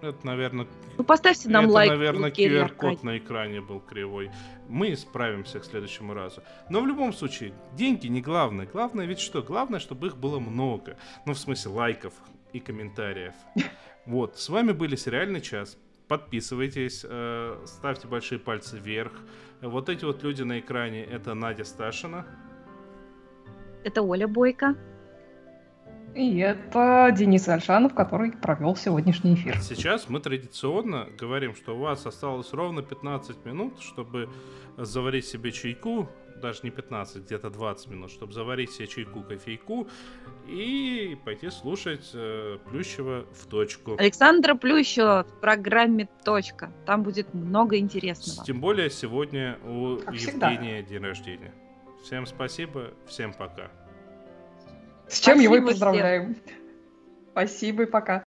это, наверное... Ну, поставьте нам это, лайк. наверное, QR-код на экране был кривой. Мы справимся к следующему разу. Но в любом случае, деньги не главное. Главное ведь что? Главное, чтобы их было много. Ну, в смысле, лайков и комментариев. *laughs* Вот, с вами были «Сериальный час». Подписывайтесь, э, ставьте большие пальцы вверх. Вот эти вот люди на экране — это Надя Сташина. Это Оля Бойко. И это Денис Альшанов, который провел сегодняшний эфир. Сейчас мы традиционно говорим, что у вас осталось ровно 15 минут, чтобы заварить себе чайку, даже не 15, где-то 20 минут, чтобы заварить себе чайку, кофейку и пойти слушать э, Плющева в точку. Александра Плющева в программе «Точка». Там будет много интересного. Тем более сегодня у как Евгения всегда. день рождения. Всем спасибо, всем пока. С чем его и Спасибо всем. поздравляем. Спасибо и пока.